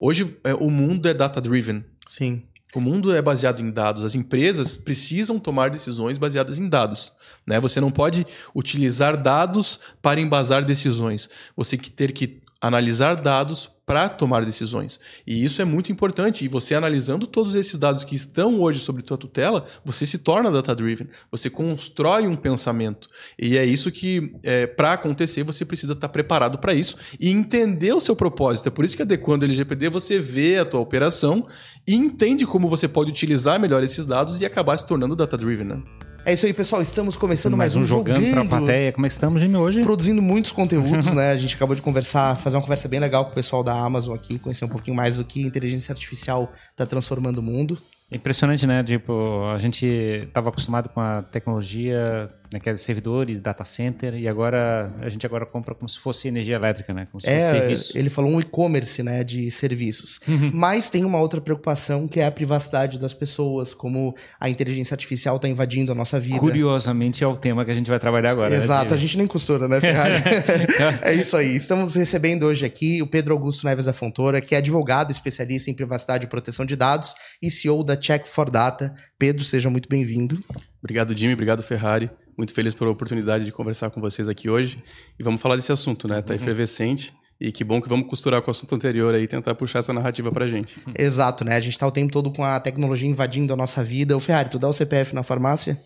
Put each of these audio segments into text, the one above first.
Hoje é, o mundo é data-driven. Sim. O mundo é baseado em dados. As empresas precisam tomar decisões baseadas em dados. Né? Você não pode utilizar dados para embasar decisões. Você tem que ter que analisar dados para tomar decisões. E isso é muito importante. E você analisando todos esses dados que estão hoje sobre tua tutela, você se torna data-driven. Você constrói um pensamento. E é isso que, é, para acontecer, você precisa estar preparado para isso e entender o seu propósito. É por isso que adequando o LGPD, você vê a tua operação e entende como você pode utilizar melhor esses dados e acabar se tornando data-driven. Né? É isso aí, pessoal. Estamos começando mais, mais um jogando, jogando pra plateia. Como é que estamos, Jimmy, hoje? Produzindo muitos conteúdos, né? A gente acabou de conversar, fazer uma conversa bem legal com o pessoal da Amazon aqui, conhecer um pouquinho mais do que a inteligência artificial está transformando o mundo. Impressionante, né? Tipo, a gente estava acostumado com a tecnologia, né, que é servidores, data center, e agora a gente agora compra como se fosse energia elétrica, né? Como se é, fosse serviço. ele falou um e-commerce, né, de serviços. Uhum. Mas tem uma outra preocupação que é a privacidade das pessoas, como a inteligência artificial está invadindo a nossa vida. Curiosamente é o tema que a gente vai trabalhar agora. Né, Exato, né, a gente nem costura, né, Ferrari? é isso aí. Estamos recebendo hoje aqui o Pedro Augusto Neves da Fontoura, que é advogado especialista em privacidade e proteção de dados e CEO da Check for Data. Pedro, seja muito bem-vindo. Obrigado, Jimmy. Obrigado, Ferrari. Muito feliz pela oportunidade de conversar com vocês aqui hoje. E vamos falar desse assunto, né? Tá uhum. efervescente. E que bom que vamos costurar com o assunto anterior aí e tentar puxar essa narrativa pra gente. Exato, né? A gente tá o tempo todo com a tecnologia invadindo a nossa vida. O Ferrari, tu dá o CPF na farmácia?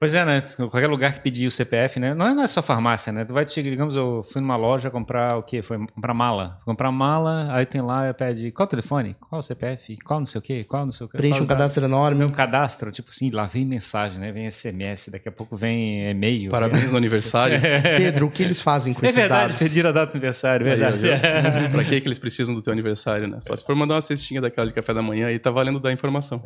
Pois é, né? Qualquer lugar que pedir o CPF, né? Não é, não é só farmácia, né? Tu vai, digamos, eu fui numa loja comprar o quê? Foi comprar mala. Comprar mala, aí tem lá, pede qual o telefone? Qual o CPF? Qual não sei o quê? Qual não sei o quê? Preenche um cadastro enorme. Um cadastro, tipo assim, lá vem mensagem, né? Vem SMS, daqui a pouco vem e-mail. Parabéns vem... no aniversário. Pedro, o que eles fazem com é esses verdade, dados? pedir a data do aniversário, é verdade. Aí, pra que, que eles precisam do teu aniversário, né? Só se for mandar uma cestinha daquela de café da manhã, aí tá valendo da informação.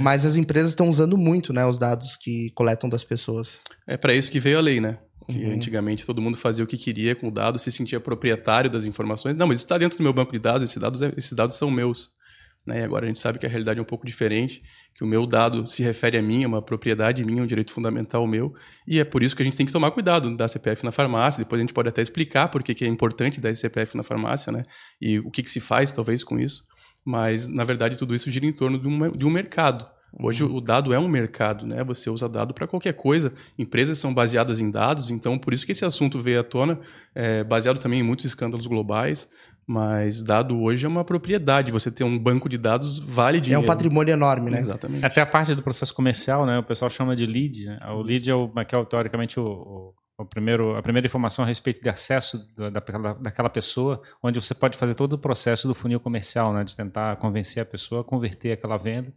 Mas as empresas estão usando muito, né? Os dados que coletam das pessoas. É para isso que veio a lei, né? Que uhum. antigamente todo mundo fazia o que queria com o dado, se sentia proprietário das informações. Não, mas isso está dentro do meu banco de dados, esses dados, é, esses dados são meus. Né? E agora a gente sabe que a realidade é um pouco diferente, que o meu dado se refere a mim, é uma propriedade minha, um direito fundamental meu, e é por isso que a gente tem que tomar cuidado da CPF na farmácia. Depois a gente pode até explicar por que, é importante dar CPF na farmácia, né? E o que, que se faz, talvez, com isso. Mas, na verdade, tudo isso gira em torno de um, de um mercado. Hoje uhum. o dado é um mercado, né? Você usa dado para qualquer coisa. Empresas são baseadas em dados, então por isso que esse assunto veio à tona, é, baseado também em muitos escândalos globais. Mas dado hoje é uma propriedade. Você ter um banco de dados vale dinheiro. É um patrimônio enorme, né? Exatamente. Até a parte do processo comercial, né? O pessoal chama de lead. Né? O lead é, o, é, é teoricamente o, o, o, primeiro, a primeira informação a respeito de acesso da, daquela, daquela pessoa, onde você pode fazer todo o processo do funil comercial, né? De tentar convencer a pessoa a converter aquela venda.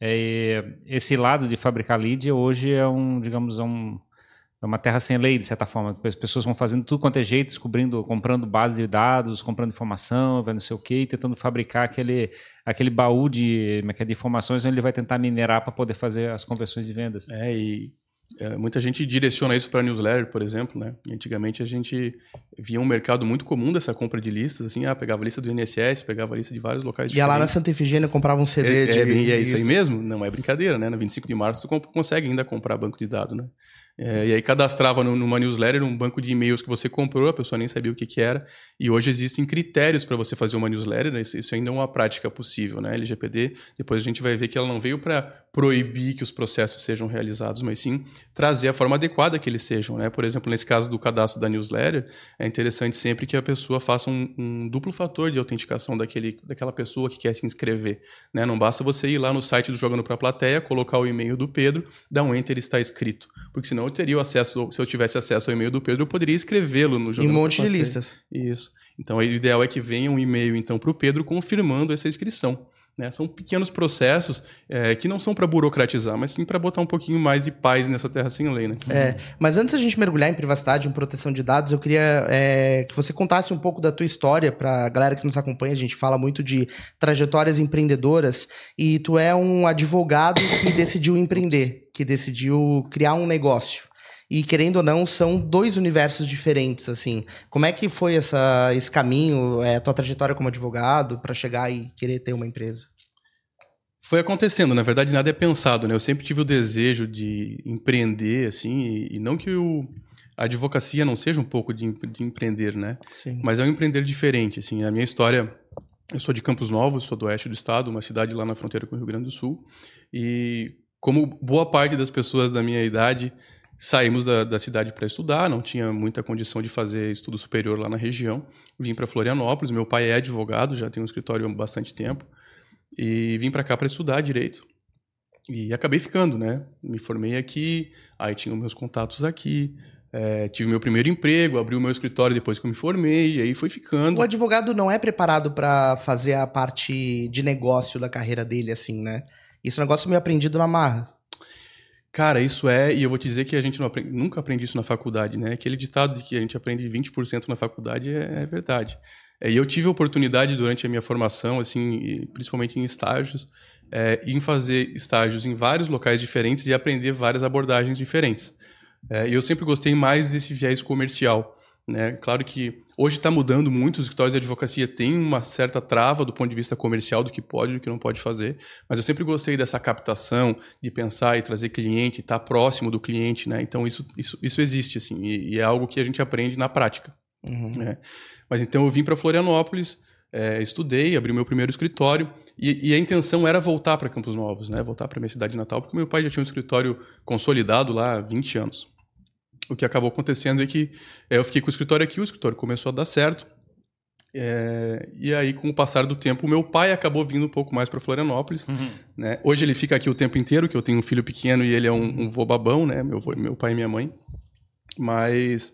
É, esse lado de fabricar lead hoje é um, digamos, é um, é uma terra sem lei, de certa forma. As pessoas vão fazendo tudo quanto é jeito, descobrindo, comprando base de dados, comprando informação, não sei o quê, e tentando fabricar aquele, aquele baú de, é é, de informações onde ele vai tentar minerar para poder fazer as conversões de vendas. É, e é, muita gente direciona isso para newsletter, por exemplo, né? antigamente a gente via um mercado muito comum dessa compra de listas, assim, ah, pegava a lista do INSS, pegava a lista de vários locais Ia lá na Santa Efigênia comprava um CD é, de... É, é, é isso aí mesmo? Não é brincadeira, né? Na 25 de março você consegue ainda comprar banco de dados, né? É, e aí cadastrava numa newsletter um banco de e-mails que você comprou, a pessoa nem sabia o que, que era. E hoje existem critérios para você fazer uma newsletter, né? isso ainda é uma prática possível, né? LGPD, depois a gente vai ver que ela não veio para proibir que os processos sejam realizados, mas sim trazer a forma adequada que eles sejam, né? Por exemplo, nesse caso do cadastro da newsletter, é interessante sempre que a pessoa faça um, um duplo fator de autenticação daquele, daquela pessoa que quer se inscrever, né? Não basta você ir lá no site do Jogando para a Plateia, colocar o e-mail do Pedro, dar um enter e está escrito, porque senão eu teria o acesso, se eu tivesse acesso ao e-mail do Pedro, eu poderia escrevê-lo no jornal. Em um monte de listas. Isso. Então, o ideal é que venha um e-mail então para o Pedro confirmando essa inscrição. Né? São pequenos processos é, que não são para burocratizar, mas sim para botar um pouquinho mais de paz nessa terra sem lei. Né? É, mas antes da gente mergulhar em privacidade, em proteção de dados, eu queria é, que você contasse um pouco da tua história para a galera que nos acompanha. A gente fala muito de trajetórias empreendedoras e tu é um advogado que decidiu empreender, que decidiu criar um negócio. E querendo ou não, são dois universos diferentes, assim. Como é que foi essa, esse caminho, é, a tua trajetória como advogado, para chegar e querer ter uma empresa? Foi acontecendo, na verdade nada é pensado, né? Eu sempre tive o desejo de empreender, assim, e, não que o, a advocacia não seja um pouco de, de empreender, né? Sim. Mas é um empreender diferente, assim. A minha história Eu sou de Campos Novos, sou do oeste do estado, uma cidade lá na fronteira com o Rio Grande do Sul. E como boa parte das pessoas da minha idade, saímos da, da cidade para estudar, não tinha muita condição de fazer estudo superior lá na região. Vim para Florianópolis, meu pai é advogado, já tem um escritório há bastante tempo. E vim para cá para estudar direito. E acabei ficando, né? Me formei aqui, aí tinha meus contatos aqui, é, tive meu primeiro emprego, abri o meu escritório depois que eu me formei, e aí foi ficando. O advogado não é preparado para fazer a parte de negócio da carreira dele, assim, né? Isso é um negócio meio aprendido na marra. Cara, isso é, e eu vou te dizer que a gente aprende, nunca aprende isso na faculdade, né? Aquele ditado de que a gente aprende 20% na faculdade é, é verdade. É, e eu tive a oportunidade durante a minha formação, assim, principalmente em estágios, é, em fazer estágios em vários locais diferentes e aprender várias abordagens diferentes. É, eu sempre gostei mais desse viés comercial. Né? Claro que hoje está mudando muito, os escritórios de advocacia têm uma certa trava do ponto de vista comercial do que pode e do que não pode fazer, mas eu sempre gostei dessa captação, de pensar e trazer cliente, estar tá próximo do cliente, né? Então isso, isso, isso existe, assim, e, e é algo que a gente aprende na prática. Uhum. Né? Mas então eu vim para Florianópolis, é, estudei, abri meu primeiro escritório e, e a intenção era voltar para Campos Novos, né? voltar para minha cidade natal, porque meu pai já tinha um escritório consolidado lá há 20 anos o que acabou acontecendo é que é, eu fiquei com o escritório aqui, o escritório começou a dar certo. É, e aí, com o passar do tempo, meu pai acabou vindo um pouco mais para Florianópolis. Uhum. Né? Hoje ele fica aqui o tempo inteiro, que eu tenho um filho pequeno e ele é um, um vô babão, né? Meu, vô, meu pai e minha mãe. Mas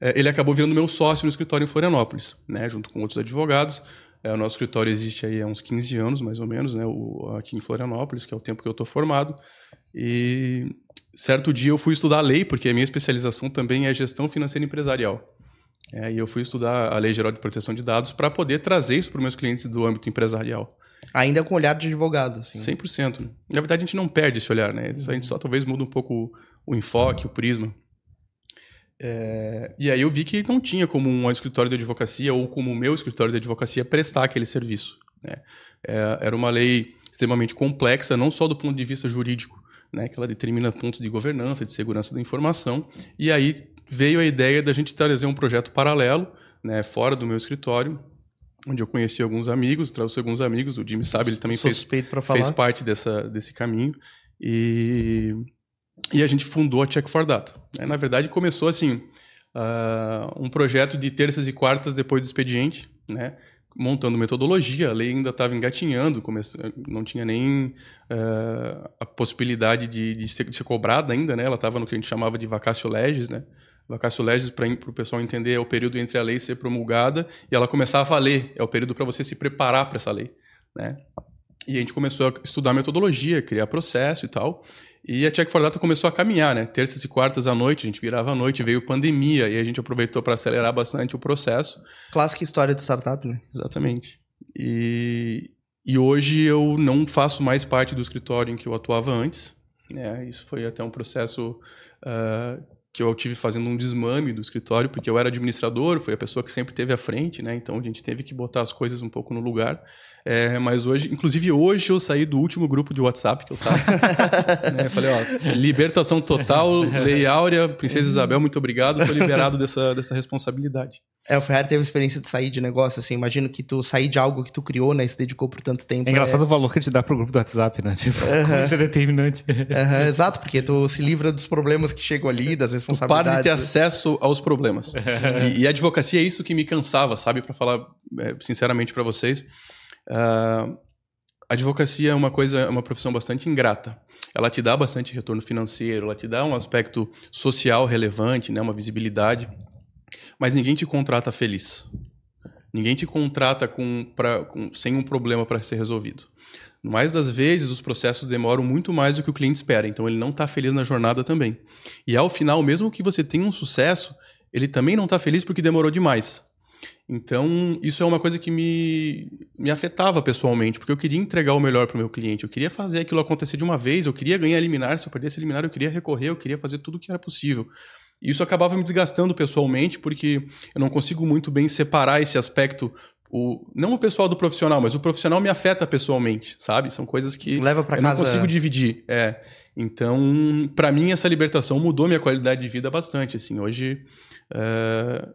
é, ele acabou virando meu sócio no escritório em Florianópolis, né? Junto com outros advogados. É, o nosso escritório existe aí há uns 15 anos, mais ou menos, né? O, aqui em Florianópolis, que é o tempo que eu estou formado. E certo dia eu fui estudar lei, porque a minha especialização também é gestão financeira empresarial. É, e eu fui estudar a Lei Geral de Proteção de Dados para poder trazer isso para os meus clientes do âmbito empresarial. Ainda com olhar de advogado, assim. 100%. Na verdade, a gente não perde esse olhar, né? A gente só talvez muda um pouco o enfoque, o prisma. É, e aí eu vi que não tinha como um escritório de advocacia ou como o meu escritório de advocacia prestar aquele serviço. Né? É, era uma lei extremamente complexa, não só do ponto de vista jurídico, né, que ela determina pontos de governança, de segurança da informação. E aí veio a ideia da gente trazer um projeto paralelo, né, fora do meu escritório, onde eu conheci alguns amigos, trouxe alguns amigos, o Jimmy sabe, ele também fez, fez parte dessa, desse caminho. E, e a gente fundou a Check for Data. Né. Na verdade, começou assim, uh, um projeto de terças e quartas depois do expediente, né? Montando metodologia, a lei ainda estava engatinhando, não tinha nem uh, a possibilidade de, de, ser, de, ser, cobrada ainda, né? Ela estava no que a gente chamava de vacatio legis, né? Vacatio legis, para o pessoal entender, é o período entre a lei ser promulgada e ela começar a valer, é o período para você se preparar para essa lei, né? E a gente começou a estudar metodologia, criar processo e tal. E a Check for Data começou a caminhar, né? Terças e quartas à noite, a gente virava à noite, veio pandemia e a gente aproveitou para acelerar bastante o processo. Clássica história de startup, né? Exatamente. E, e hoje eu não faço mais parte do escritório em que eu atuava antes. Né? Isso foi até um processo uh, que eu tive fazendo um desmame do escritório, porque eu era administrador, foi a pessoa que sempre teve à frente, né? Então a gente teve que botar as coisas um pouco no lugar. É, mas hoje, inclusive hoje eu saí do último grupo de WhatsApp que eu tava. né? Falei, ó, libertação total, Lei Áurea, Princesa Isabel, muito obrigado, tô liberado dessa, dessa responsabilidade. É, o Ferrari teve experiência de sair de negócio, assim, imagino que tu sair de algo que tu criou, né, e se dedicou por tanto tempo. É engraçado é... o valor que te dá pro grupo do WhatsApp, né, tipo, isso é determinante. exato, porque tu se livra dos problemas que chegam ali, das responsabilidades. Tu para de ter acesso aos problemas. e, e, a advocacia é isso que me cansava, sabe, para falar é, sinceramente para vocês. Uh, advocacia é uma coisa, é uma profissão bastante ingrata. Ela te dá bastante retorno financeiro, ela te dá um aspecto social relevante, né, uma visibilidade, mas ninguém te contrata feliz. Ninguém te contrata com, pra, com sem um problema para ser resolvido. Mais das vezes, os processos demoram muito mais do que o cliente espera, então ele não está feliz na jornada também. E ao final, mesmo que você tenha um sucesso, ele também não está feliz porque demorou demais. Então, isso é uma coisa que me, me afetava pessoalmente, porque eu queria entregar o melhor para o meu cliente, eu queria fazer aquilo acontecer de uma vez, eu queria ganhar eliminar, se eu perdesse eliminar, eu queria recorrer, eu queria fazer tudo o que era possível. E isso acabava me desgastando pessoalmente, porque eu não consigo muito bem separar esse aspecto o, não o pessoal do profissional, mas o profissional me afeta pessoalmente, sabe? São coisas que Leva pra eu casa... não consigo dividir. É. Então, para mim, essa libertação mudou minha qualidade de vida bastante. Assim, hoje, é,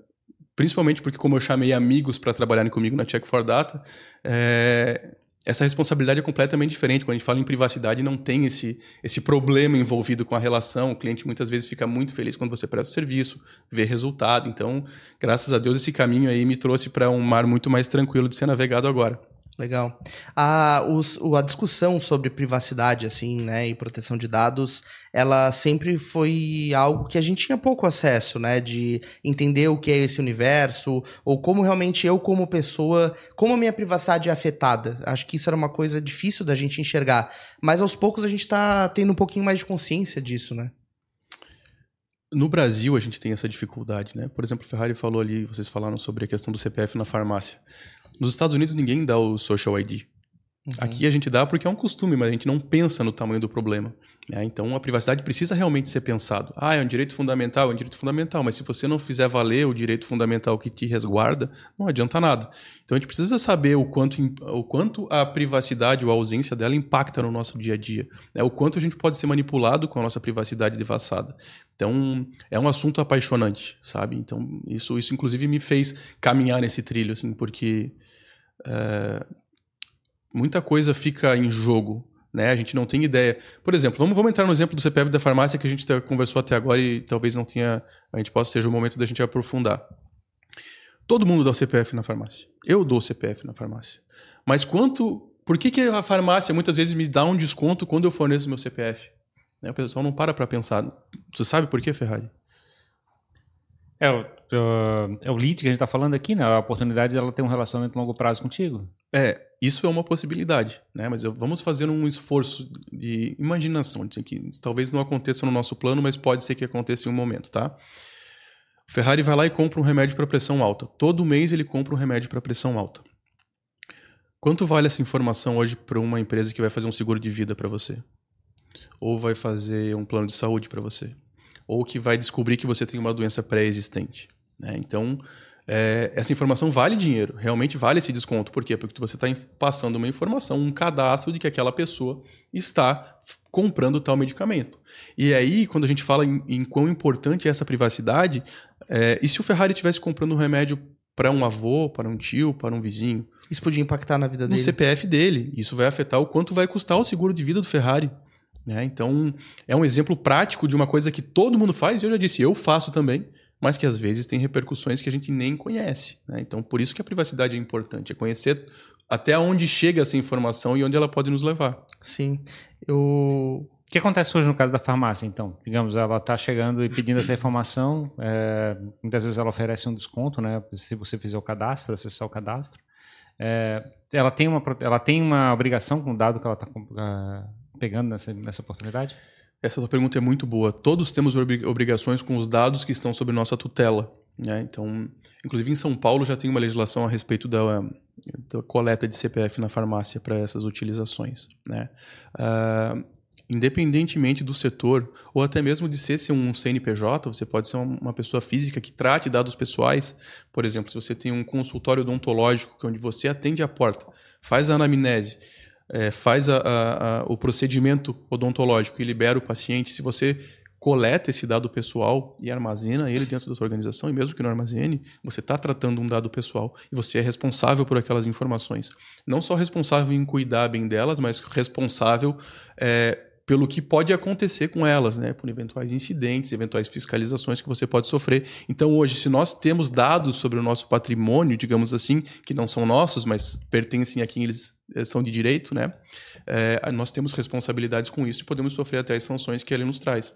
principalmente porque como eu chamei amigos para trabalharem comigo na Check for Data, é, essa responsabilidade é completamente diferente. Quando a gente fala em privacidade, não tem esse, esse problema envolvido com a relação. O cliente muitas vezes fica muito feliz quando você presta o serviço, vê resultado. Então, graças a Deus, esse caminho aí me trouxe para um mar muito mais tranquilo de ser navegado agora. Legal. A, os, a discussão sobre privacidade, assim, né, e proteção de dados, ela sempre foi algo que a gente tinha pouco acesso, né, de entender o que é esse universo, ou como realmente eu, como pessoa, como a minha privacidade é afetada. Acho que isso era uma coisa difícil da gente enxergar. Mas aos poucos a gente está tendo um pouquinho mais de consciência disso, né? No Brasil, a gente tem essa dificuldade, né? Por exemplo, o Ferrari falou ali, vocês falaram sobre a questão do CPF na farmácia. Nos Estados Unidos, ninguém dá o social ID. Uhum. Aqui a gente dá porque é um costume, mas a gente não pensa no tamanho do problema. Né? Então a privacidade precisa realmente ser pensado. Ah, é um direito fundamental, é um direito fundamental, mas se você não fizer valer o direito fundamental que te resguarda, não adianta nada. Então a gente precisa saber o quanto, o quanto a privacidade ou a ausência dela impacta no nosso dia a dia. Né? O quanto a gente pode ser manipulado com a nossa privacidade devassada. Então é um assunto apaixonante, sabe? Então isso, isso inclusive me fez caminhar nesse trilho, assim, porque. É muita coisa fica em jogo. Né? A gente não tem ideia. Por exemplo, vamos, vamos entrar no exemplo do CPF da farmácia que a gente conversou até agora e talvez não tenha. A gente possa seja o momento da gente aprofundar. Todo mundo dá o CPF na farmácia. Eu dou o CPF na farmácia. Mas quanto. Por que, que a farmácia muitas vezes me dá um desconto quando eu forneço meu CPF? Né? O pessoal não para para pensar. Você sabe por que, Ferrari? É, o, é o lead que a gente está falando aqui, né? A oportunidade dela ter um relacionamento a longo prazo contigo. É, isso é uma possibilidade, né? Mas vamos fazer um esforço de imaginação, de que talvez não aconteça no nosso plano, mas pode ser que aconteça em um momento, tá? O Ferrari vai lá e compra um remédio para pressão alta. Todo mês ele compra um remédio para pressão alta. Quanto vale essa informação hoje para uma empresa que vai fazer um seguro de vida para você? Ou vai fazer um plano de saúde para você? Ou que vai descobrir que você tem uma doença pré-existente? Né? Então, é, essa informação vale dinheiro, realmente vale esse desconto. Por quê? Porque você está passando uma informação, um cadastro de que aquela pessoa está comprando tal medicamento. E aí, quando a gente fala em, em quão importante é essa privacidade, é, e se o Ferrari estivesse comprando um remédio para um avô, para um tio, para um vizinho? Isso podia impactar na vida dele. No CPF dele. Isso vai afetar o quanto vai custar o seguro de vida do Ferrari. Né? Então, é um exemplo prático de uma coisa que todo mundo faz, e eu já disse, eu faço também mas que às vezes tem repercussões que a gente nem conhece. Né? Então, por isso que a privacidade é importante, é conhecer até onde chega essa informação e onde ela pode nos levar. Sim. Eu... O que acontece hoje no caso da farmácia, então? Digamos, ela está chegando e pedindo essa informação, é, muitas vezes ela oferece um desconto, né? Se você fizer o cadastro, acessar o cadastro. É, ela, tem uma, ela tem uma obrigação com o dado que ela está pegando nessa, nessa oportunidade? Essa pergunta é muito boa. Todos temos obrigações com os dados que estão sob nossa tutela. Né? Então, inclusive em São Paulo já tem uma legislação a respeito da, da coleta de CPF na farmácia para essas utilizações. Né? Uh, independentemente do setor, ou até mesmo de ser, ser um CNPJ, você pode ser uma pessoa física que trate dados pessoais. Por exemplo, se você tem um consultório odontológico é onde você atende a porta, faz a anamnese, é, faz a, a, a, o procedimento odontológico e libera o paciente, se você coleta esse dado pessoal e armazena ele dentro da sua organização, e mesmo que não armazene, você está tratando um dado pessoal e você é responsável por aquelas informações. Não só responsável em cuidar bem delas, mas responsável é, pelo que pode acontecer com elas, né? por eventuais incidentes, eventuais fiscalizações que você pode sofrer. Então, hoje, se nós temos dados sobre o nosso patrimônio, digamos assim, que não são nossos, mas pertencem a quem eles eh, são de direito, né? É, nós temos responsabilidades com isso e podemos sofrer até as sanções que ele nos traz.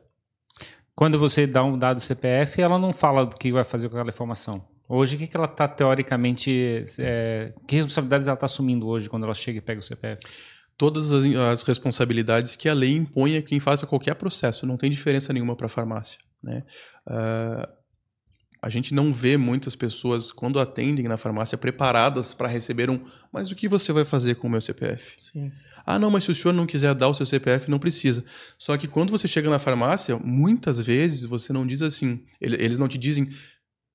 Quando você dá um dado CPF, ela não fala do que vai fazer com aquela informação. Hoje, o que, que ela está teoricamente. É, que responsabilidades ela está assumindo hoje quando ela chega e pega o CPF? Todas as, as, responsabilidades que a lei impõe a quem faça qualquer processo. Não tem diferença nenhuma para a farmácia. Né? Uh, a gente não vê muitas pessoas, quando atendem na farmácia, preparadas para receber um. Mas o que você vai fazer com o meu CPF? Sim. Ah, não, mas se o senhor não quiser dar o seu CPF, não precisa. Só que quando você chega na farmácia, muitas vezes você não diz assim. Eles não te dizem.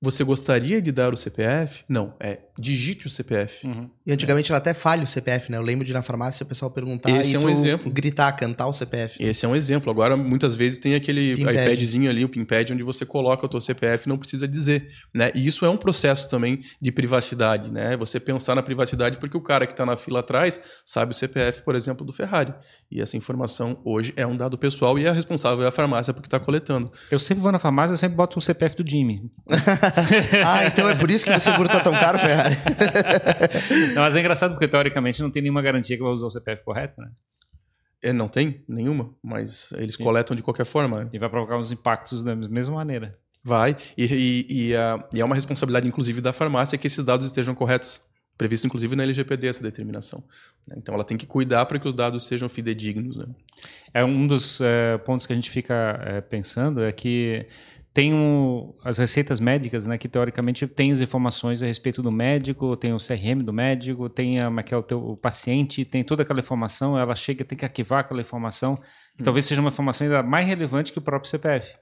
Você gostaria de dar o CPF? Não, é digite o CPF. Uhum. E antigamente ela até falha o CPF, né? Eu lembro de na farmácia o pessoal perguntar Esse e é um tu exemplo. gritar, cantar o CPF. Esse é um exemplo. Agora, muitas vezes, tem aquele Pinpad. iPadzinho ali, o PinPad, onde você coloca o teu CPF e não precisa dizer. Né? E isso é um processo também de privacidade. Né? Você pensar na privacidade porque o cara que está na fila atrás sabe o CPF, por exemplo, do Ferrari. E essa informação hoje é um dado pessoal e a responsável é a farmácia porque está coletando. Eu sempre vou na farmácia, eu sempre boto o CPF do Jimmy. ah, então é por isso que o seguro tá tão caro, Ferrari. Não, mas é engraçado porque, teoricamente, não tem nenhuma garantia que vai usar o CPF correto, né? É, não tem nenhuma, mas eles Sim. coletam de qualquer forma. E vai provocar uns impactos da mesma maneira. Vai. E, e- e, a- e é uma responsabilidade, inclusive, da farmácia que esses dados estejam corretos. Previsto, inclusive, na LGPD essa determinação. né? Então, ela tem que cuidar para que os dados sejam fidedignos. Né? É um dos eh, pontos que a gente fica eh, pensando é que tem um- as receitas médicas, né, que teoricamente tem as informações a respeito do médico, tem o CRM do médico, tem a, é que é o, teu, paciente, tem toda aquela informação, ela chega, tem que arquivar aquela informação, que talvez seja uma informação ainda mais relevante que o próprio CPF.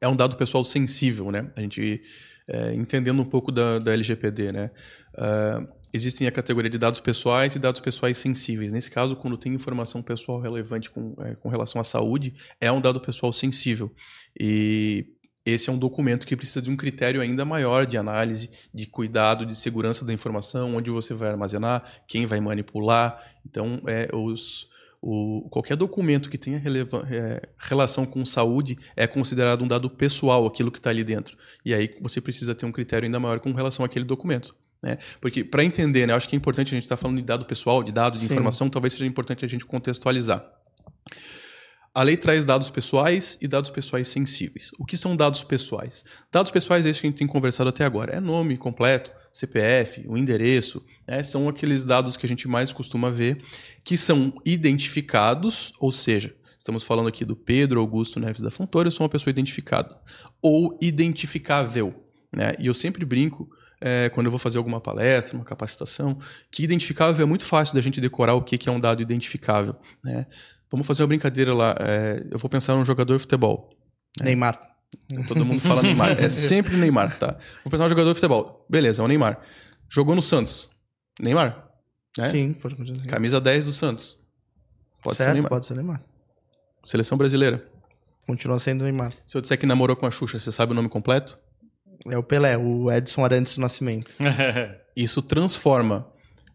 É um dado pessoal sensível, né? A gente, é, entendendo um pouco da, da LGPD, né? Ah, existem a categoria de dados pessoais e dados pessoais sensíveis. Nesse caso, quando tem informação pessoal relevante com, é, com relação à saúde, é um dado pessoal sensível. E esse é um documento que precisa de um critério ainda maior de análise, de cuidado, de segurança da informação, onde você vai armazenar, quem vai manipular. Então, é, os, o, qualquer documento que tenha releva- é, relação com saúde é considerado um dado pessoal, aquilo que está ali dentro. E aí você precisa ter um critério ainda maior com relação àquele documento. Né? Porque, para entender, né, eu acho que é importante a gente estar falando de dado pessoal, de dado, de Sim. informação, talvez seja importante a gente contextualizar. A lei traz dados pessoais e dados pessoais sensíveis. O que são dados pessoais? Dados pessoais, é isso que a gente tem conversado até agora. É nome completo, CPF, o endereço, né? são aqueles dados que a gente mais costuma ver, que são identificados, ou seja, estamos falando aqui do Pedro Augusto Neves da Fontoura, eu sou uma pessoa identificada, ou identificável. Né? E eu sempre brinco, é, quando eu vou fazer alguma palestra, uma capacitação, que identificável é muito fácil da gente decorar o que que é um dado identificável. Né? Vamos fazer uma brincadeira lá. é, eu vou pensar num jogador de futebol. Neymar. Todo mundo fala Neymar. É sempre Neymar, tá? Vou pensar num jogador de futebol. Beleza, é o Neymar. Jogou no Santos. Neymar. né? Sim, pode continuar. assim. Camisa 10 do Santos. Pode ser certo, Neymar. pode ser Neymar. Seleção brasileira. Continua sendo Neymar. Se eu disser que namorou com a Xuxa, você sabe o nome completo? É o Pelé, o Edson Arantes do Nascimento. Isso transforma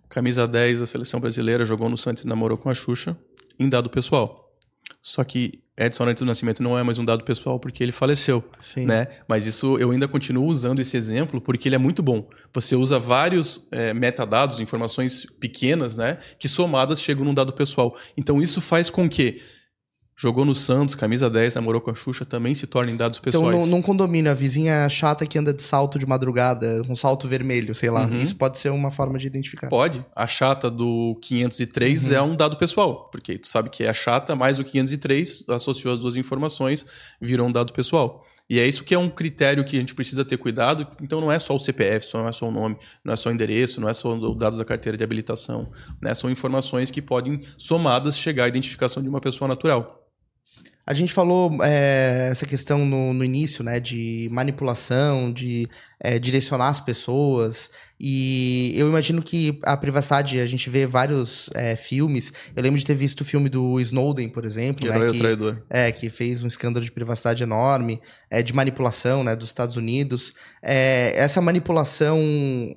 camisa 10 da seleção brasileira, jogou no Santos e namorou com a Xuxa, em dado pessoal. Só que Edson Arantes do Nascimento não é mais um dado pessoal porque ele faleceu. Sim. né? Mas isso eu ainda continuo usando esse exemplo porque ele é muito bom. Você usa vários é, metadados, informações pequenas, né? Que somadas chegam num dado pessoal. Então isso faz com que jogou no Santos, camisa 10, namorou com a Xuxa, também se tornem dados Então, pessoais. num, num condomínio, a vizinha chata que anda de salto de madrugada, um salto vermelho, sei lá. Uhum. Isso pode ser uma forma de identificar. Pode. A chata do 503 Uhum. é um dado pessoal, porque tu sabe que é a chata mais o 503, associou as duas informações, virou um dado pessoal. E é isso que é um critério que a gente precisa ter cuidado. Então não é só o CPF, só não é só o nome, não é só o endereço, não é só os dados da carteira de habilitação. Né? São informações que podem, somadas, chegar à identificação de uma pessoa natural. A gente falou é, essa questão no, no início, né, de manipulação, de é, direcionar as pessoas. E eu imagino que a privacidade, a gente vê vários é, filmes. Eu lembro de ter visto o filme do Snowden, por exemplo, né, Herói ou que, traidor. é, que fez um escândalo de privacidade enorme, é, de manipulação né, dos Estados Unidos. É, essa manipulação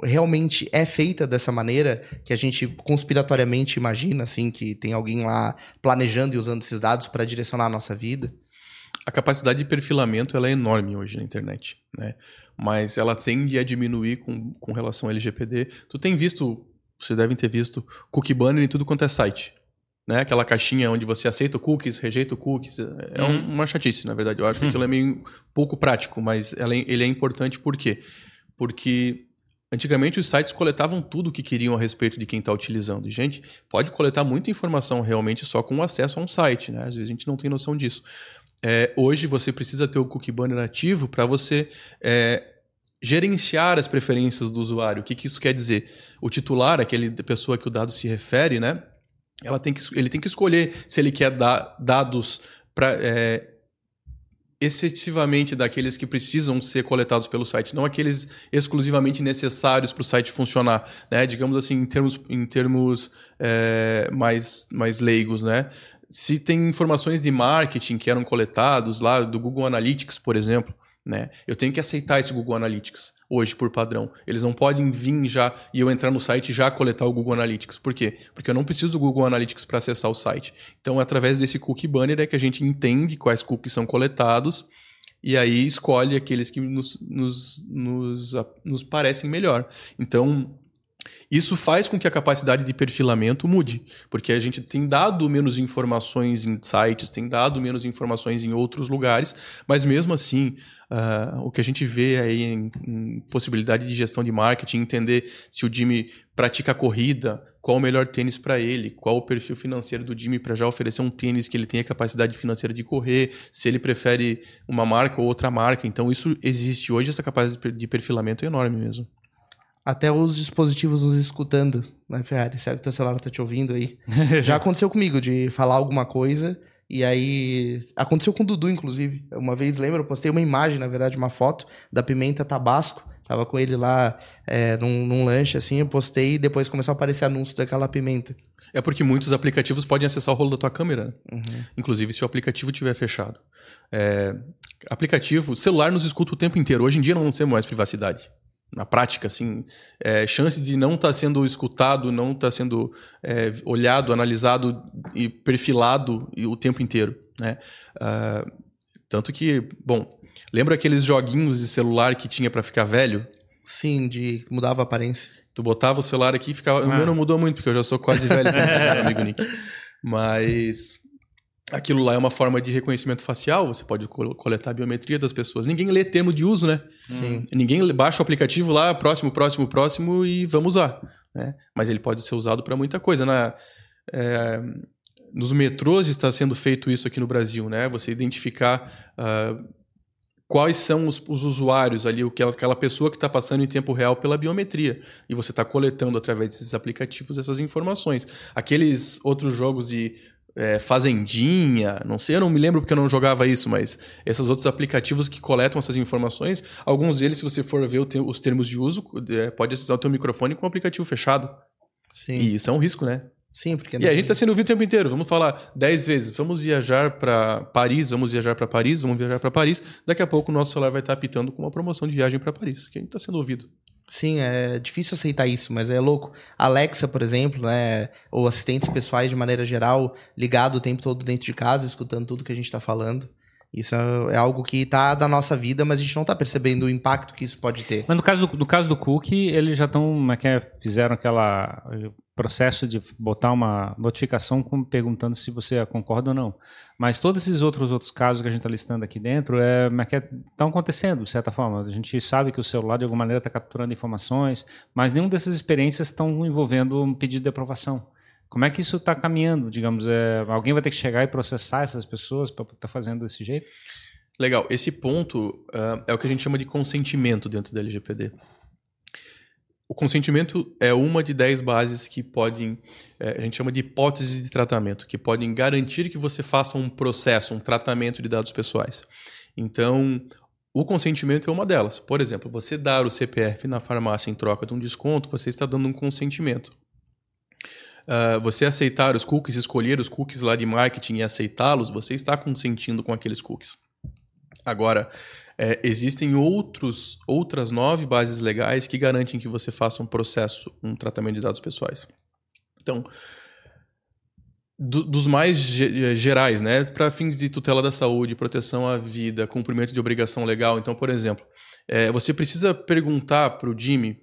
realmente é feita dessa maneira que a gente conspiratoriamente imagina, assim, que tem alguém lá planejando e usando esses dados para direcionar a nossa vida? A capacidade de perfilamento ela é enorme hoje na internet, né? Mas ela tende a diminuir com, com relação ao LGPD. Tu tem visto, vocês devem ter visto, cookie banner em tudo quanto é site. Né? Aquela caixinha onde você aceita cookies, rejeita cookies. É um- Uhum. uma chatice, na verdade. Eu acho que aquilo é meio pouco prático, mas ela é- ele é importante por quê? Porque antigamente os sites coletavam tudo o que queriam a respeito de quem está utilizando. E, gente, pode coletar muita informação realmente só com acesso a um site, né? Às vezes a gente não tem noção disso. É, hoje você precisa ter o cookie banner ativo para você é, gerenciar as preferências do usuário. O que, que isso quer dizer? O titular, aquele pessoa que o dado se refere, né? Ela tem que, ele tem que escolher se ele quer dar dados para excessivamente daqueles que precisam ser coletados pelo site, não aqueles exclusivamente necessários para o site funcionar, né? Digamos assim, em termos, em termos é, mais, mais leigos, né? Se tem informações de marketing que eram coletados lá do Google Analytics, por exemplo, né? Eu tenho que aceitar esse Google Analytics hoje por padrão. Eles não podem vir já e eu entrar no site já coletar o Google Analytics. Por quê? Porque eu não preciso do Google Analytics para acessar o site. Então, através desse cookie banner é que a gente entende quais cookies são coletados e aí escolhe aqueles que nos, nos, nos, nos parecem melhor. Então, isso faz com que a capacidade de perfilamento mude, porque a gente tem dado menos informações em sites, tem dado menos informações em outros lugares, mas mesmo assim, uh, o que a gente vê aí em, em, possibilidade de gestão de marketing, entender se o Jimmy pratica corrida, qual o melhor tênis para ele, qual o perfil financeiro do Jimmy para já oferecer um tênis que ele tenha capacidade financeira de correr, se ele prefere uma marca ou outra marca. Então, isso existe hoje, essa capacidade de perfilamento é enorme mesmo até os dispositivos nos escutando, né, Ferrari? Será que teu celular tá te ouvindo aí? Já aconteceu comigo de falar alguma coisa e aí. Aconteceu com o Dudu, inclusive. Uma vez, lembra? Eu postei uma imagem, na verdade, uma foto da pimenta Tabasco. Tava com ele lá é, num, num, lanche, assim, eu postei e depois começou a aparecer anúncio daquela pimenta. É porque muitos aplicativos podem acessar o rolo da tua câmera, uhum. inclusive se o aplicativo estiver fechado. É, aplicativo, celular nos escuta o tempo inteiro. Hoje em dia não temos mais privacidade na prática, assim, é, chance de não estar tá sendo escutado, não estar tá sendo é, olhado, analisado e perfilado o tempo inteiro, né? Uh, tanto que, bom, lembra aqueles joguinhos de celular que tinha para ficar velho? Sim, de mudava a aparência. Tu botava o celular aqui e ficava. Ah. O meu não mudou muito, porque eu já sou quase velho, né, amigo Nick. Mas aquilo lá é uma forma de reconhecimento facial, você pode coletar a biometria das pessoas. Ninguém lê termo de uso, né? Sim. Ninguém baixa o aplicativo lá, próximo, próximo, próximo e vamos usar. Né? Mas ele pode ser usado para muita coisa. Na, é, nos metrôs está sendo feito isso aqui no Brasil, né? Você identificar uh, quais são os, os, usuários ali, aquela pessoa que está passando em tempo real pela biometria. E você está coletando através desses aplicativos essas informações. Aqueles outros jogos de é, Fazendinha, não sei, eu não me lembro porque eu não jogava isso, mas esses outros aplicativos que coletam essas informações, alguns deles, se você for ver os termos de uso, é, pode acessar o teu microfone com o aplicativo fechado. Sim. E isso é um risco, né? Sim, porque... E a gente está sendo ouvido o tempo inteiro. Vamos falar dez vezes. Vamos viajar para Paris, vamos viajar para Paris, vamos viajar para Paris. Daqui a pouco o nosso celular vai estar tá apitando com uma promoção de viagem para Paris, que a gente está sendo ouvido. Sim, é difícil aceitar isso, mas é louco. Alexa, por exemplo, né, ou assistentes pessoais de maneira geral, ligado o tempo todo dentro de casa, escutando tudo que a gente está falando. Isso é, é algo que está da nossa vida, mas a gente não está percebendo o impacto que isso pode ter. Mas no caso do, no caso do cookie, eles já estão, é, é fizeram aquela processo de botar uma notificação perguntando se você concorda ou não. Mas todos esses outros outros casos que a gente está listando aqui dentro é, estão acontecendo, de certa forma. A gente sabe que o celular, de alguma maneira, está capturando informações, mas nenhuma dessas experiências estão envolvendo um pedido de aprovação. Como é que isso está caminhando? Digamos, é, alguém vai ter que chegar e processar essas pessoas para estar tá fazendo desse jeito? Legal. Esse ponto uh, é o que a gente chama de consentimento dentro da LGPD. O consentimento é uma de dez bases que podem, é, a gente chama de hipótese de tratamento, que podem garantir que você faça um processo, um tratamento de dados pessoais. Então, o consentimento é uma delas. Por exemplo, você dar o CPF na farmácia em troca de um desconto, você está dando um consentimento. Uh, você aceitar os cookies, escolher os cookies lá de marketing e aceitá-los, você está consentindo com aqueles cookies. Agora, é, existem outros, outras nove bases legais que garantem que você faça um processo, um tratamento de dados pessoais. Então, do, dos mais gerais, né, para fins de tutela da saúde, proteção à vida, cumprimento de obrigação legal. Então, por exemplo, é, você precisa perguntar para o Jimmy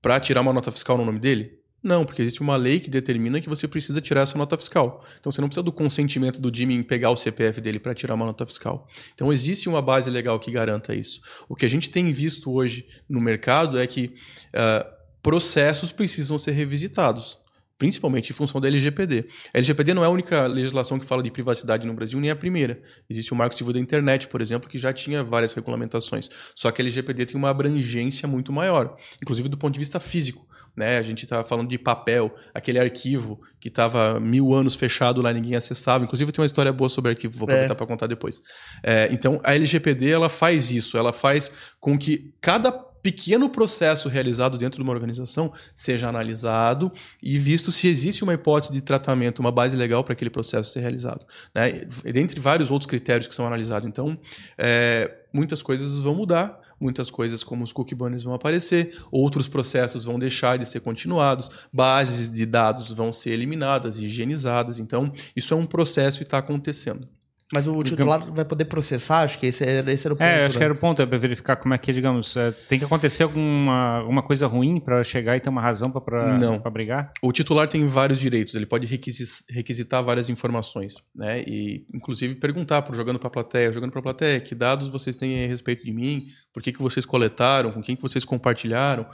para tirar uma nota fiscal no nome dele? Não, porque existe uma lei que determina que você precisa tirar essa nota fiscal. Então você não precisa do consentimento do Jimmy em pegar o CPF dele para tirar uma nota fiscal. Então existe uma base legal que garanta isso. O que a gente tem visto hoje no mercado é que uh, processos precisam ser revisitados principalmente em função da LGPD. A LGPD não é a única legislação que fala de privacidade no Brasil, nem a primeira. Existe o Marco Civil da Internet, por exemplo, que já tinha várias regulamentações. Só que a LGPD tem uma abrangência muito maior, inclusive do ponto de vista físico. né? A gente está falando de papel, aquele arquivo que estava mil anos fechado lá, ninguém acessava. Inclusive, tem uma história boa sobre arquivo, vou aproveitar é. para contar depois. É, então, a LGPD ela faz isso, ela faz com que cada pequeno processo realizado dentro de uma organização seja analisado e visto se existe uma hipótese de tratamento, uma base legal para aquele processo ser realizado. Né? Dentre vários outros critérios que são analisados. Então, é, muitas coisas vão mudar, muitas coisas como os cookie banners vão aparecer, outros processos vão deixar de ser continuados, bases de dados vão ser eliminadas, higienizadas. Então, isso é um processo e está acontecendo. Mas o titular vai poder processar? Acho que esse era, esse era o é, ponto. É, acho né? que era o ponto, é para verificar como é que, digamos, é, tem que acontecer alguma, alguma coisa ruim para chegar e ter uma razão para brigar? O titular tem vários direitos, ele pode requisitar várias informações, né? E, inclusive, perguntar para jogando para a plateia, jogando para a plateia, que dados vocês têm a respeito de mim, por que, que vocês coletaram, com quem que vocês compartilharam,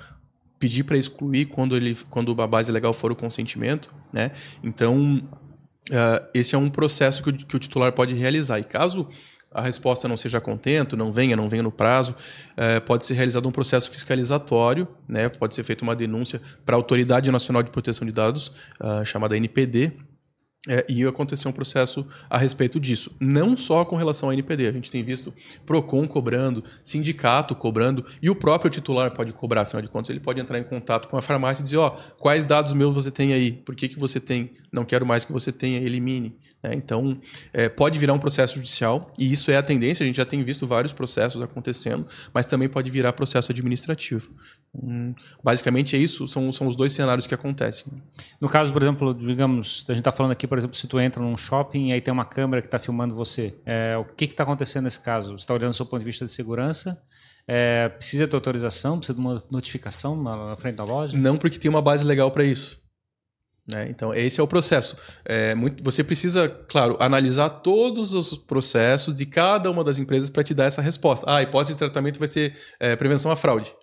pedir para excluir quando, ele, quando a base legal for o consentimento, né? Então, uh, esse é um processo que o, que o titular pode realizar. E caso a resposta não seja contento, não venha, não venha no prazo, uh, pode ser realizado um processo fiscalizatório, né? pode ser feita uma denúncia para a Autoridade Nacional de Proteção de Dados, uh, chamada NPD, é, e aconteceu um processo a respeito disso. Não só com relação à NPD, a gente tem visto PROCON cobrando, sindicato cobrando, e o próprio titular pode cobrar, afinal de contas, ele pode entrar em contato com a farmácia e dizer: Ó, oh, quais dados meus você tem aí? Por que, que você tem? Não quero mais que você tenha, elimine. É, então, é, pode virar um processo judicial, e isso é a tendência, a gente já tem visto vários processos acontecendo, mas também pode virar processo administrativo. Hum, basicamente é isso, são, são os dois cenários que acontecem. No caso, por exemplo, digamos, a gente está falando aqui, por exemplo, se tu entra num shopping e aí tem uma câmera que está filmando você, é, o que está acontecendo nesse caso? Você está olhando do seu ponto de vista de segurança? É, precisa de autorização? Precisa de uma notificação na, na frente da loja? Não, porque tem uma base legal para isso. Né? Então, esse é o processo. É, muito, você precisa, claro, analisar todos os processos de cada uma das empresas para te dar essa resposta. Ah, a hipótese de tratamento vai ser é, prevenção à fraude.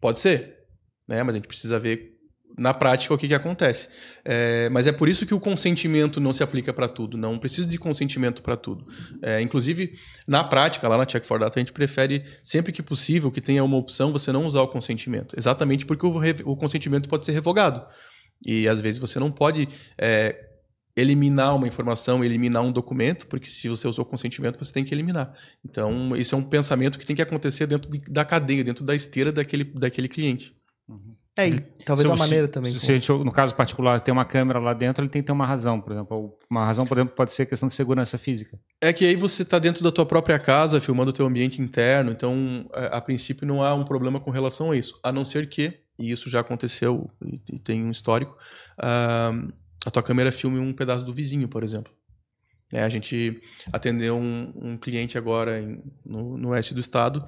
Pode ser, né? mas a gente precisa ver na prática o que, que acontece. É, mas é por isso que o consentimento não se aplica para tudo. Não precisa de consentimento para tudo. É, inclusive, na prática, lá na Check for Data, a gente prefere, sempre que possível, que tenha uma opção, você não usar o consentimento. Exatamente porque o, o consentimento pode ser revogado. E às vezes você não pode é, eliminar uma informação, eliminar um documento, porque se você usou consentimento, você tem que eliminar. Então, isso é um pensamento que tem que acontecer dentro de, da cadeia, dentro da esteira daquele, daquele cliente. Uhum. É, e talvez se, a maneira também. Se, se, no caso particular, tem uma câmera lá dentro, ele tem que ter uma razão, por exemplo. Uma razão, por exemplo, pode ser questão de segurança física. É que aí você está dentro da tua própria casa, filmando o teu ambiente interno, então, a, é, a princípio, não há um problema com relação a isso. A não ser que e isso já aconteceu e, e tem um histórico, uh, a tua câmera filme um pedaço do vizinho, por exemplo. É, a gente atendeu um, um cliente agora em, no, no, oeste do estado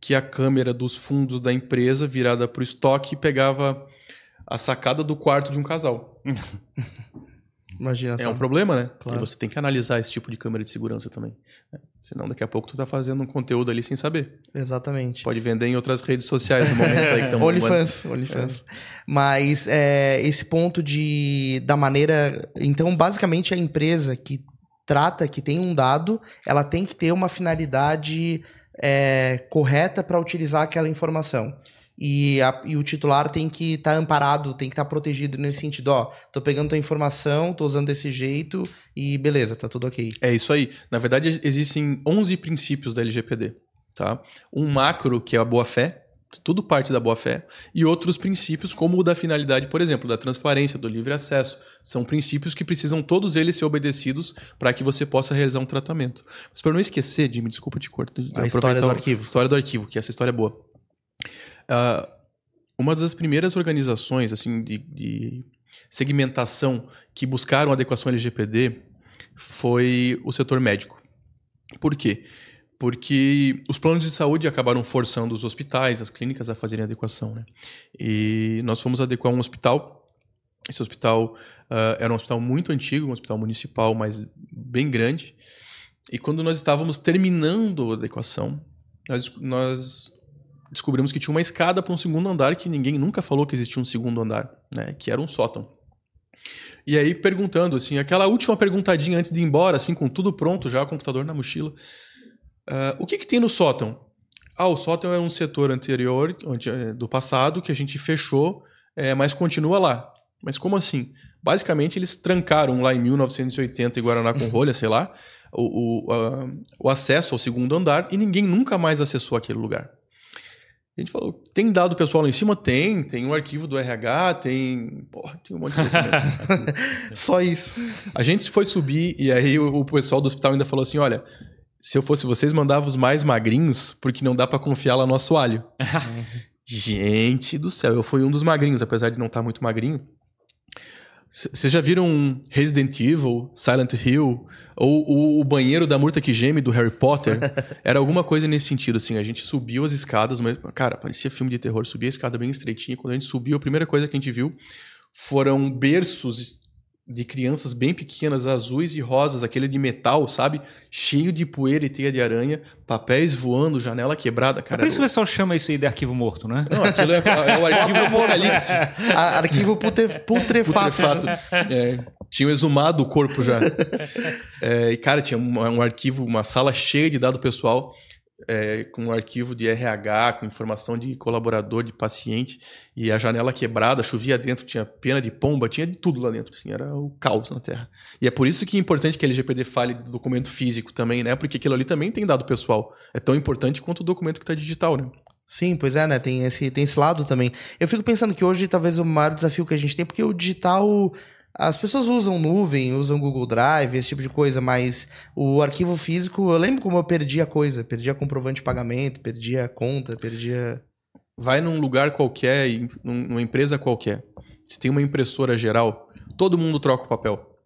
que a câmera dos fundos da empresa virada para o estoque pegava a sacada do quarto de um casal. Imagina É um problema, né? Claro. E você tem que analisar esse tipo de câmera de segurança também. Né? Senão daqui a pouco tu tá fazendo um conteúdo ali sem saber. Exatamente. Pode vender em outras redes sociais no momento aí que estão OnlyFans, OnlyFans. É. Mas é, esse ponto de da maneira, então basicamente a empresa que trata, que tem um dado, ela tem que ter uma finalidade é, correta para utilizar aquela informação e, a, e o titular tem que estar tá amparado, tem que estar tá protegido nesse sentido. Ó, tô pegando tua informação, tô usando desse jeito e beleza, tá tudo ok. É isso aí. Na verdade, existem 11 princípios da LGPD. Tá? Um macro, que é a boa-fé, tudo parte da boa-fé, e outros princípios, como o da finalidade, por exemplo, da transparência, do livre acesso. São princípios que precisam todos eles ser obedecidos para que você possa realizar um tratamento. Mas para não esquecer, Jimmy, desculpa te cortar. A história do arquivo. História do arquivo, que essa história é boa. Uh, uma das primeiras organizações assim de, de, segmentação que buscaram adequação LGPD foi o setor médico. Por quê? Porque os planos de saúde acabaram forçando os hospitais, as clínicas a fazerem adequação. Né? E nós fomos adequar um hospital. Esse hospital uh, era um hospital muito antigo, um hospital municipal, mas bem grande. E quando nós estávamos terminando a adequação, nós, nós descobrimos que tinha uma escada para um segundo andar que ninguém nunca falou que existia um segundo andar, né? Que era um sótão. E aí perguntando assim, aquela última perguntadinha antes de ir embora, assim com tudo pronto já, o computador na mochila, uh, o que que tem no sótão? Ah, o sótão é um setor anterior, é, do passado, que a gente fechou é, mas continua lá. Mas como assim? Basicamente, eles trancaram lá em 1980 em Guaraná com rolha, sei lá, o, o, a, o acesso ao segundo andar e ninguém nunca mais acessou aquele lugar. A gente falou, tem dado pessoal lá em cima? Tem, tem um arquivo do RH, tem. Porra, tem um monte de documento. Só isso. A gente foi subir e aí o, o pessoal do hospital ainda falou assim: olha, se eu fosse vocês, mandava os mais magrinhos, porque não dá para confiar lá no assoalho. gente do céu, eu fui um dos magrinhos, apesar de não estar tá muito magrinho. Vocês já viram Resident Evil, Silent Hill, ou, ou, o banheiro da Murta que geme do Harry Potter? Era alguma coisa nesse sentido, assim. A gente subiu as escadas, mas, cara, parecia filme de terror. Subia a escada bem estreitinha. Quando a gente subiu, a primeira coisa que a gente viu foram berços de crianças bem pequenas, azuis e rosas, aquele de metal, sabe? Cheio de poeira e teia de aranha, papéis voando, janela quebrada, cara. É por isso que o pessoal chama isso aí de arquivo morto, né? Não, aquilo é, é o arquivo apocalipse. arquivo putre, putrefato. putrefato. É, tinham exumado o corpo já. É, e, cara, tinha um, um arquivo, uma sala cheia de dado pessoal é, com um arquivo de RH, com informação de colaborador, de paciente, e a janela quebrada, chovia dentro, tinha pena de pomba, tinha de tudo lá dentro, assim, era o caos na Terra. E é por isso que é importante que a LGPD fale do documento físico também, né? Porque aquilo ali também tem dado pessoal. É tão importante quanto o documento que está digital, né? Sim, pois é, né? Tem esse, tem esse lado também. Eu fico pensando que hoje talvez o maior desafio que a gente tem, porque o digital as pessoas usam nuvem, usam Google Drive, esse tipo de coisa, mas o arquivo físico, eu lembro como eu perdi a coisa. Perdi a comprovante de pagamento, perdi a conta, perdi a... Vai num lugar qualquer, numa empresa qualquer. Se tem uma impressora geral, todo mundo troca o papel.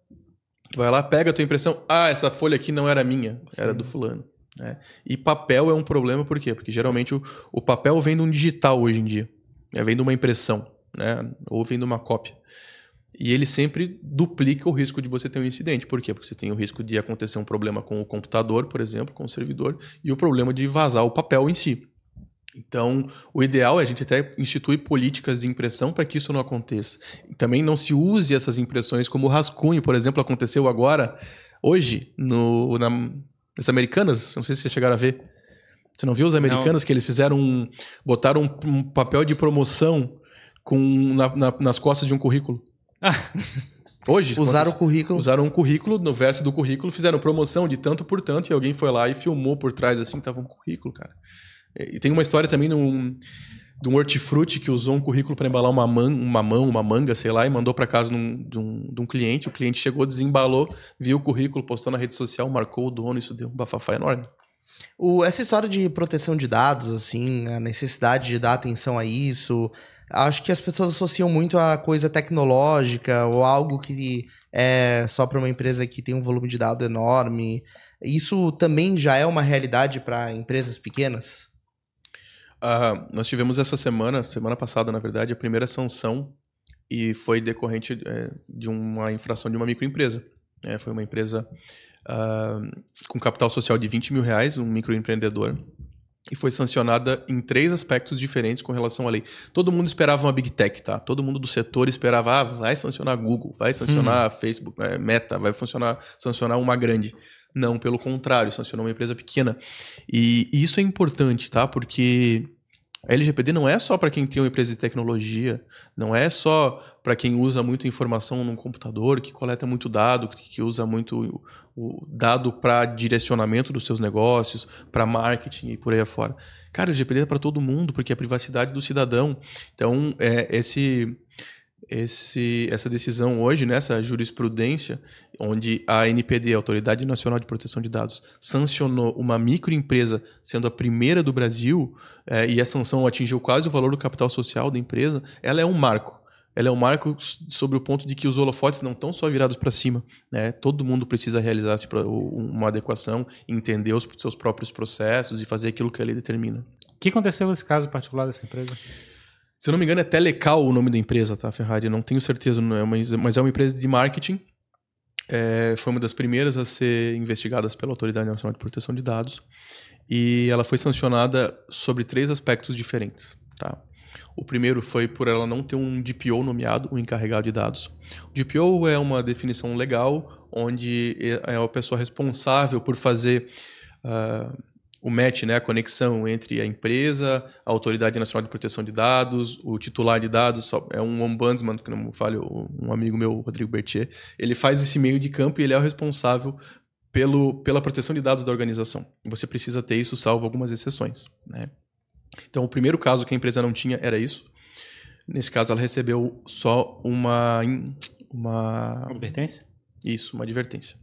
Vai lá, pega a tua impressão. Ah, essa folha aqui não era minha, Sim. era do fulano. Né? E papel é um problema, por quê? Porque geralmente o, o papel vem de um digital hoje em dia. É, vem de uma impressão, né? ou vem de uma cópia. E ele sempre duplica o risco de você ter um incidente. Por quê? Porque você tem o risco de acontecer um problema com o computador, por exemplo, com o servidor, e o problema de vazar o papel em si. Então, o ideal é a gente até instituir políticas de impressão para que isso não aconteça. Também não se use essas impressões como rascunho, por exemplo, aconteceu agora, hoje, no, na, nas Americanas. Não sei se vocês chegaram a ver. Você não viu os americanos não. que eles fizeram um, botaram um, um papel de promoção com na, na, nas costas de um currículo? Hoje. Usaram o currículo. Usaram um currículo, no verso do currículo, fizeram promoção de tanto por tanto, e alguém foi lá e filmou por trás, assim, tava um currículo, cara. E tem uma história também num, de um hortifruti que usou um currículo para embalar uma, man, uma mão, uma manga, sei lá, e mandou para casa num, de, um, de um cliente. O cliente chegou, desembalou, viu o currículo, postou na rede social, marcou o dono, isso deu um bafafá enorme. O, essa história de proteção de dados, assim, a necessidade de dar atenção a isso, acho que as pessoas associam muito a coisa tecnológica ou algo que é só para uma empresa que tem um volume de dados enorme. Isso também já é uma realidade para empresas pequenas? Uh, nós tivemos essa semana, semana passada, na verdade, a primeira sanção e foi decorrente é, de uma infração de uma microempresa. É, foi uma empresa uh, com capital social de 20 mil reais, um microempreendedor, e foi sancionada em três aspectos diferentes com relação à lei. Todo mundo esperava uma big tech, tá? Todo mundo do setor esperava, ah, vai sancionar Google, vai sancionar uhum. Facebook, é, Meta, vai funcionar, sancionar uma grande. Não, pelo contrário, sancionou uma empresa pequena. E, e isso é importante, tá? Porque a LGPD não é só para quem tem uma empresa de tecnologia, não é só para quem usa muita informação num computador, que coleta muito dado, que usa muito o dado para direcionamento dos seus negócios, para marketing e por aí afora. Cara, a LGPD é para todo mundo, porque é a privacidade do cidadão. Então, é, esse esse, essa decisão hoje, nessa jurisprudência, onde a NPD, a Autoridade Nacional de Proteção de Dados, sancionou uma microempresa sendo a primeira do Brasil, é, e a sanção atingiu quase o valor do capital social da empresa, ela é um marco. Ela é um marco sobre o ponto de que os holofotes não estão só virados para cima. Né? Todo mundo precisa realizar uma adequação, entender os seus próprios processos e fazer aquilo que a lei determina. O que aconteceu nesse caso particular dessa empresa? Se eu não me engano, é Telecal o nome da empresa, tá, Ferrari? Não tenho certeza, não é, mas, mas é uma empresa de marketing. É, foi uma das primeiras a ser investigadas pela Autoridade Nacional de Proteção de Dados. E ela foi sancionada sobre três aspectos diferentes. Tá? O primeiro foi por ela não ter um DPO nomeado, um encarregado de dados. O DPO é uma definição legal onde é, a pessoa responsável por fazer uh, o match, né, a conexão entre a empresa, a Autoridade Nacional de Proteção de Dados, o titular de dados, é um ombudsman, que não me falha, um amigo meu, Rodrigo Bertier, ele faz esse meio de campo e ele é o responsável pelo, pela proteção de dados da organização. Você precisa ter isso, salvo algumas exceções. Né? Então, o primeiro caso que a empresa não tinha era isso. Nesse caso, ela recebeu só uma... Uma advertência? Isso, uma advertência.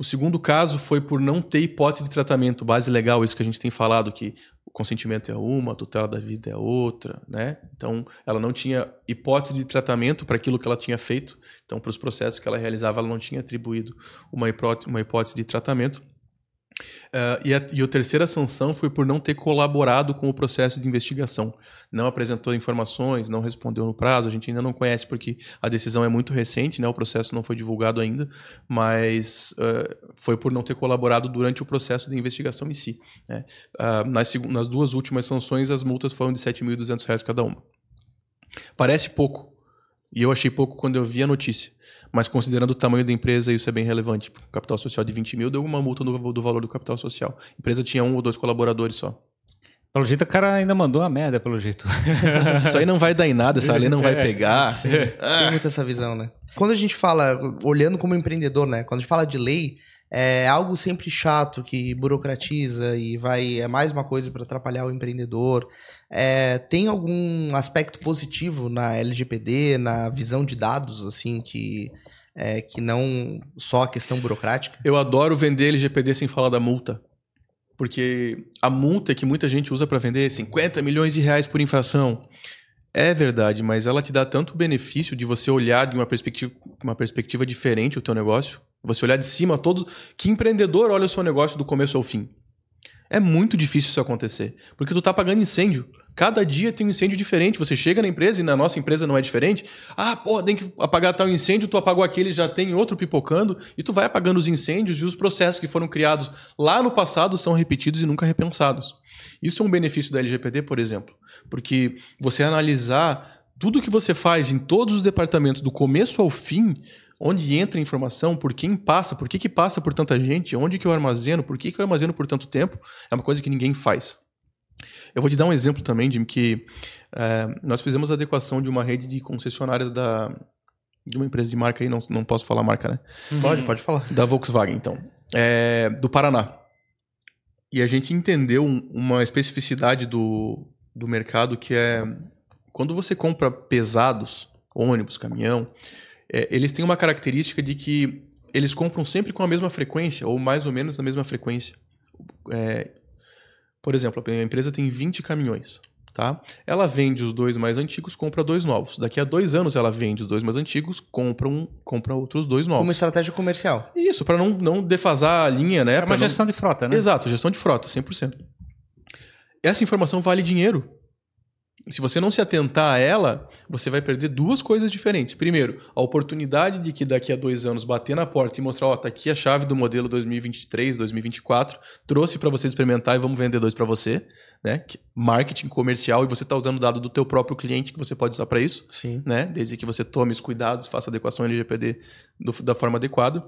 O segundo caso foi por não ter hipótese de tratamento, base legal, isso que a gente tem falado, que o consentimento é uma, a tutela da vida é outra, né? Então, ela não tinha hipótese de tratamento para aquilo que ela tinha feito. Então, para os processos que ela realizava, ela não tinha atribuído uma hipótese, de tratamento. Uh, e, a, e a terceira sanção foi por não ter colaborado com o processo de investigação. Não apresentou informações, não respondeu no prazo. A gente ainda não conhece porque a decisão é muito recente, né? o processo não foi divulgado ainda, mas uh, foi por não ter colaborado durante o processo de investigação em si. Né? Uh, nas, nas duas últimas sanções, as multas foram de R$ 7.200 cada uma. Parece pouco, e eu achei pouco quando eu vi a notícia. Mas considerando o tamanho da empresa, isso é bem relevante. O capital social de 20 mil deu uma multa do, do valor do capital social. A empresa tinha um ou dois colaboradores só. Pelo jeito, o cara ainda mandou a merda, pelo jeito. Isso aí não vai dar em nada, essa lei não vai é, pegar. Ah. Tem muito essa visão, né? Quando a gente fala, olhando como empreendedor, né? Quando a gente fala de lei, é algo sempre chato que burocratiza e vai é mais uma coisa para atrapalhar o empreendedor. É, tem algum aspecto positivo na LGPD, na visão de dados, assim, que é, que não só a questão burocrática? Eu adoro vender LGPD sem falar da multa. Porque a multa que muita gente usa para vender 50 milhões de reais por infração. É verdade, mas ela te dá tanto benefício de você olhar de uma perspectiva, uma perspectiva diferente o teu negócio você olhar de cima todos. Que empreendedor olha o seu negócio do começo ao fim? É muito difícil isso acontecer. Porque tu tá pagando incêndio. Cada dia tem um incêndio diferente. Você chega na empresa e na nossa empresa não é diferente. Ah, pô, tem que apagar tal incêndio, tu apagou aquele, já tem outro pipocando, e tu vai apagando os incêndios e os processos que foram criados lá no passado são repetidos e nunca repensados. Isso é um benefício da LGPD, por exemplo, porque você analisar tudo que você faz em todos os departamentos, do começo ao fim, onde entra a informação, por quem passa, por que, que passa por tanta gente, onde que eu armazeno, por que, que eu armazeno por tanto tempo, é uma coisa que ninguém faz. Eu vou te dar um exemplo também, Jim, que é, nós fizemos a adequação de uma rede de concessionárias da, de uma empresa de marca aí, não, não posso falar marca, né? Uhum. Pode, pode falar. Da Volkswagen, então. É, do Paraná. E a gente entendeu uma especificidade do, do mercado que é quando você compra pesados, ônibus, caminhão, é, eles têm uma característica de que eles compram sempre com a mesma frequência, ou mais ou menos na mesma frequência. É, por exemplo, a empresa tem 20 caminhões. Tá? Ela vende os dois mais antigos, compra dois novos. Daqui a dois anos ela vende os dois mais antigos, compra, um, compra outros dois novos. Uma estratégia comercial. Isso, para não, não defasar a linha, né? É uma não... gestão de frota, né? Exato, gestão de frota, 100%. Essa informação vale dinheiro se você não se atentar a ela, você vai perder duas coisas diferentes. Primeiro, a oportunidade de que daqui a dois anos bater na porta e mostrar, ó, tá aqui a chave do modelo 2023, 2024, trouxe para você experimentar e vamos vender dois para você, né? Marketing comercial e você tá usando o dado do teu próprio cliente que você pode usar para isso, Sim. né? Desde que você tome os cuidados, faça a adequação LGPD do, da forma adequada.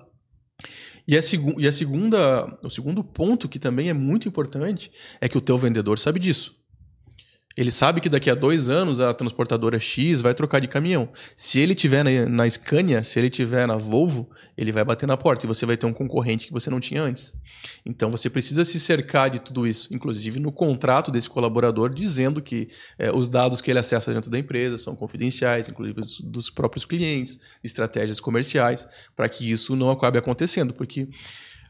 E a, segu e a segunda, o segundo ponto que também é muito importante é que o teu vendedor sabe disso. Ele sabe que daqui a dois anos a transportadora X vai trocar de caminhão. Se ele tiver na, na Scania, se ele tiver na Volvo, ele vai bater na porta e você vai ter um concorrente que você não tinha antes. Então você precisa se cercar de tudo isso, inclusive no contrato desse colaborador, dizendo que é, os dados que ele acessa dentro da empresa são confidenciais, inclusive dos, dos próprios clientes, estratégias comerciais, para que isso não acabe acontecendo, porque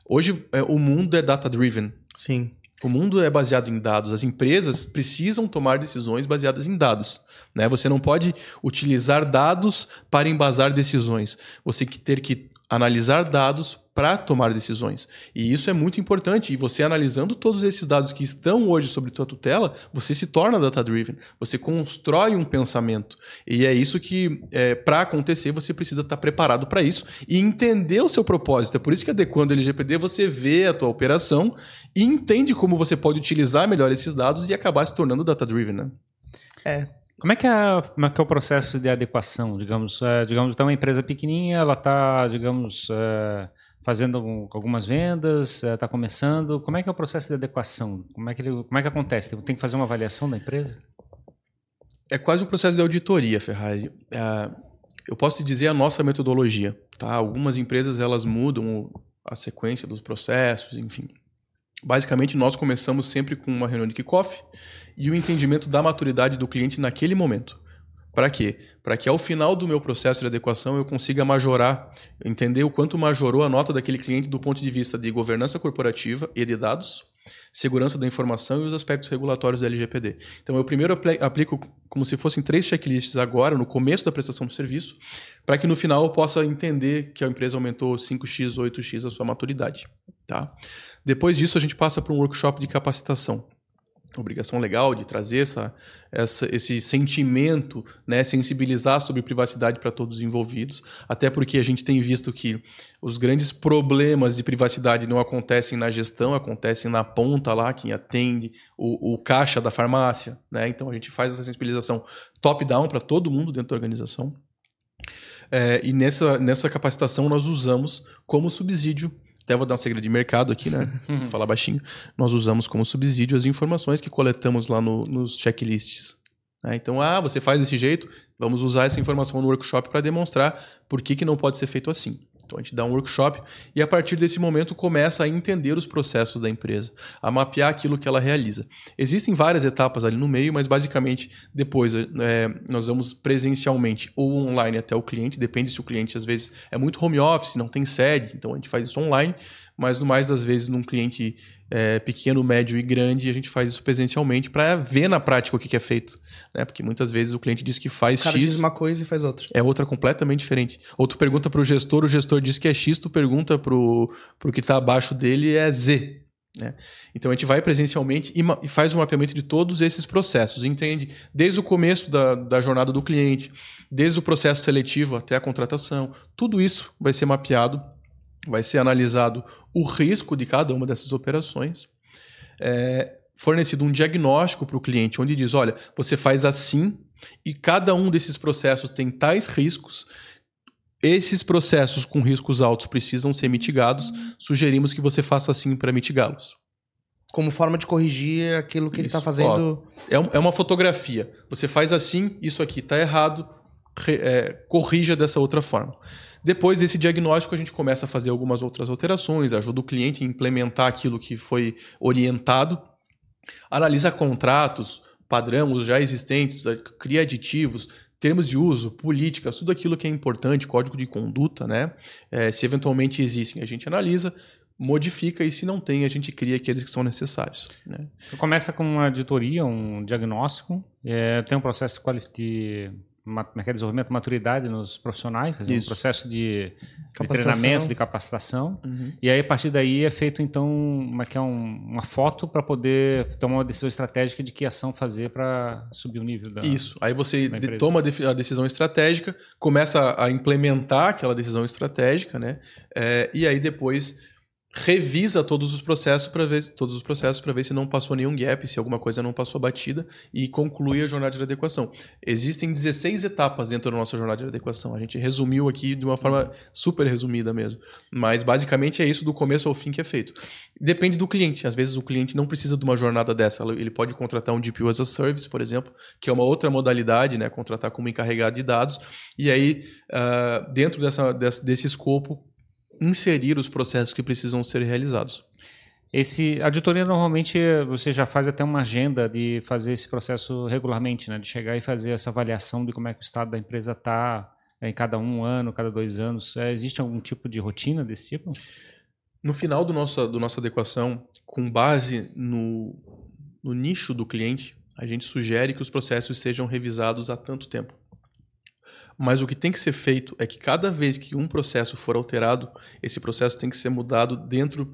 hoje é, o mundo é data-driven. Sim. O mundo é baseado em dados. As empresas precisam tomar decisões baseadas em dados. Né? Você não pode utilizar dados para embasar decisões. Você tem que ter que analisar dados para tomar decisões. E isso é muito importante. E você analisando todos esses dados que estão hoje sobre tua tutela, você se torna data-driven. Você constrói um pensamento. E é isso que, é, para acontecer, você precisa estar tá preparado para isso e entender o seu propósito. É por isso que adequando o LGPD, você vê a tua operação e entende como você pode utilizar melhor esses dados e acabar se tornando data-driven. Né? É, como é, que é, como é que é o processo de adequação? Digamos, é, digamos, então uma empresa pequenininha, ela está, digamos, é, fazendo algumas vendas, está começando. Como é que é o processo de adequação? Como é que, ele, como é que acontece? Tem que fazer uma avaliação da empresa? É quase um processo de auditoria, Ferrari. É, eu posso te dizer a nossa metodologia. Tá? Algumas empresas elas mudam a sequência dos processos, enfim. Basicamente, nós começamos sempre com uma reunião de kickoff e o entendimento da maturidade do cliente naquele momento. Para quê? Para que ao final do meu processo de adequação eu consiga majorar, entender o quanto majorou a nota daquele cliente do ponto de vista de governança corporativa e de dados, segurança da informação e os aspectos regulatórios da LGPD. Então, eu primeiro aplico como se fossem três checklists agora, no começo da prestação do serviço, para que no final eu possa entender que a empresa aumentou 5x, 8x a sua maturidade. Tá? Depois disso, a gente passa para um workshop de capacitação obrigação legal de trazer essa, essa, esse sentimento, né, sensibilizar sobre privacidade para todos os envolvidos, até porque a gente tem visto que os grandes problemas de privacidade não acontecem na gestão, acontecem na ponta lá, quem atende, o, o caixa da farmácia, né? Então a gente faz essa sensibilização top-down para todo mundo dentro da organização. É, e nessa, nessa capacitação nós usamos como subsídio até vou dar um segredo de mercado aqui, né? Vou falar baixinho. Nós usamos como subsídio as informações que coletamos lá no, nos checklists. Né? Então, ah, você faz desse jeito, vamos usar essa informação no workshop para demonstrar por que, que não pode ser feito assim. Então a gente dá um workshop e a partir desse momento começa a entender os processos da empresa, a mapear aquilo que ela realiza. Existem várias etapas ali no meio, mas basicamente depois é, nós vamos presencialmente ou online até o cliente, depende se o cliente às vezes é muito home office, não tem sede, então a gente faz isso online, mas no mais das vezes num cliente é, pequeno, médio e grande, a gente faz isso presencialmente para ver na prática o que, que é feito. Né? Porque muitas vezes o cliente diz que faz o cara X. diz uma coisa e faz outra. É outra completamente diferente. Ou tu pergunta para o gestor, o gestor diz que é X, tu pergunta para o que está abaixo dele é Z. Né? Então a gente vai presencialmente e, e, faz um mapeamento de todos esses processos, entende? Desde o começo da, da jornada do cliente, desde o processo seletivo até a contratação, tudo isso vai ser mapeado vai ser analisado o risco de cada uma dessas operações, é, fornecido um diagnóstico para o cliente, onde diz: olha, você faz assim e cada um desses processos tem tais riscos. Esses processos com riscos altos precisam ser mitigados. Sugerimos que você faça assim para mitigá-los. Como forma de corrigir aquilo que tá isso. ele está fazendo. Ó, é, é uma fotografia. Você faz assim, isso aqui está errado, re, é, corrija dessa outra forma. Depois desse diagnóstico, a gente começa a fazer algumas outras alterações, ajuda o cliente a implementar aquilo que foi orientado, analisa contratos, padrão, os já existentes, cria aditivos, termos de uso, políticas, tudo aquilo que é importante, código de conduta, né? É, se eventualmente existem, a gente analisa, modifica e se não tem, a gente cria aqueles que são necessários. Né? Começa com uma auditoria, um diagnóstico, é, tem um processo de mercado de desenvolvimento, maturidade nos profissionais, quer dizer, um processo de, de treinamento, de capacitação. Uhum. E aí, a partir daí, é feito, então, uma, que é um, uma foto para poder tomar uma decisão estratégica de que ação fazer para subir o nível da Isso. Aí você de, toma a decisão estratégica, começa a implementar aquela decisão estratégica, né? É, e aí, depois revisa todos os processos para ver todos os processos para ver se não passou nenhum gap, se alguma coisa não passou batida e conclui a jornada de adequação. Existem 16 etapas dentro da nossa jornada de adequação. A gente resumiu aqui de uma forma super resumida mesmo, mas basicamente é isso do começo ao fim que é feito. Depende do cliente. Às vezes o cliente não precisa de uma jornada dessa. Ele pode contratar um GPU as a service, por exemplo, que é uma outra modalidade, né? Contratar como encarregado de dados. E aí, uh, dentro dessa, desse, desse escopo, inserir os processos que precisam ser realizados. Esse a auditoria normalmente você já faz até uma agenda de fazer esse processo regularmente, né? De chegar e fazer essa avaliação de como é que o estado da empresa está é, em cada um ano, cada dois anos. É, existe algum tipo de rotina desse tipo? No final do nosso, do nossa adequação, com base no, no nicho do cliente, a gente sugere que os processos sejam revisados há tanto tempo. Mas o que tem que ser feito é que cada vez que um processo for alterado, esse processo tem que ser mudado dentro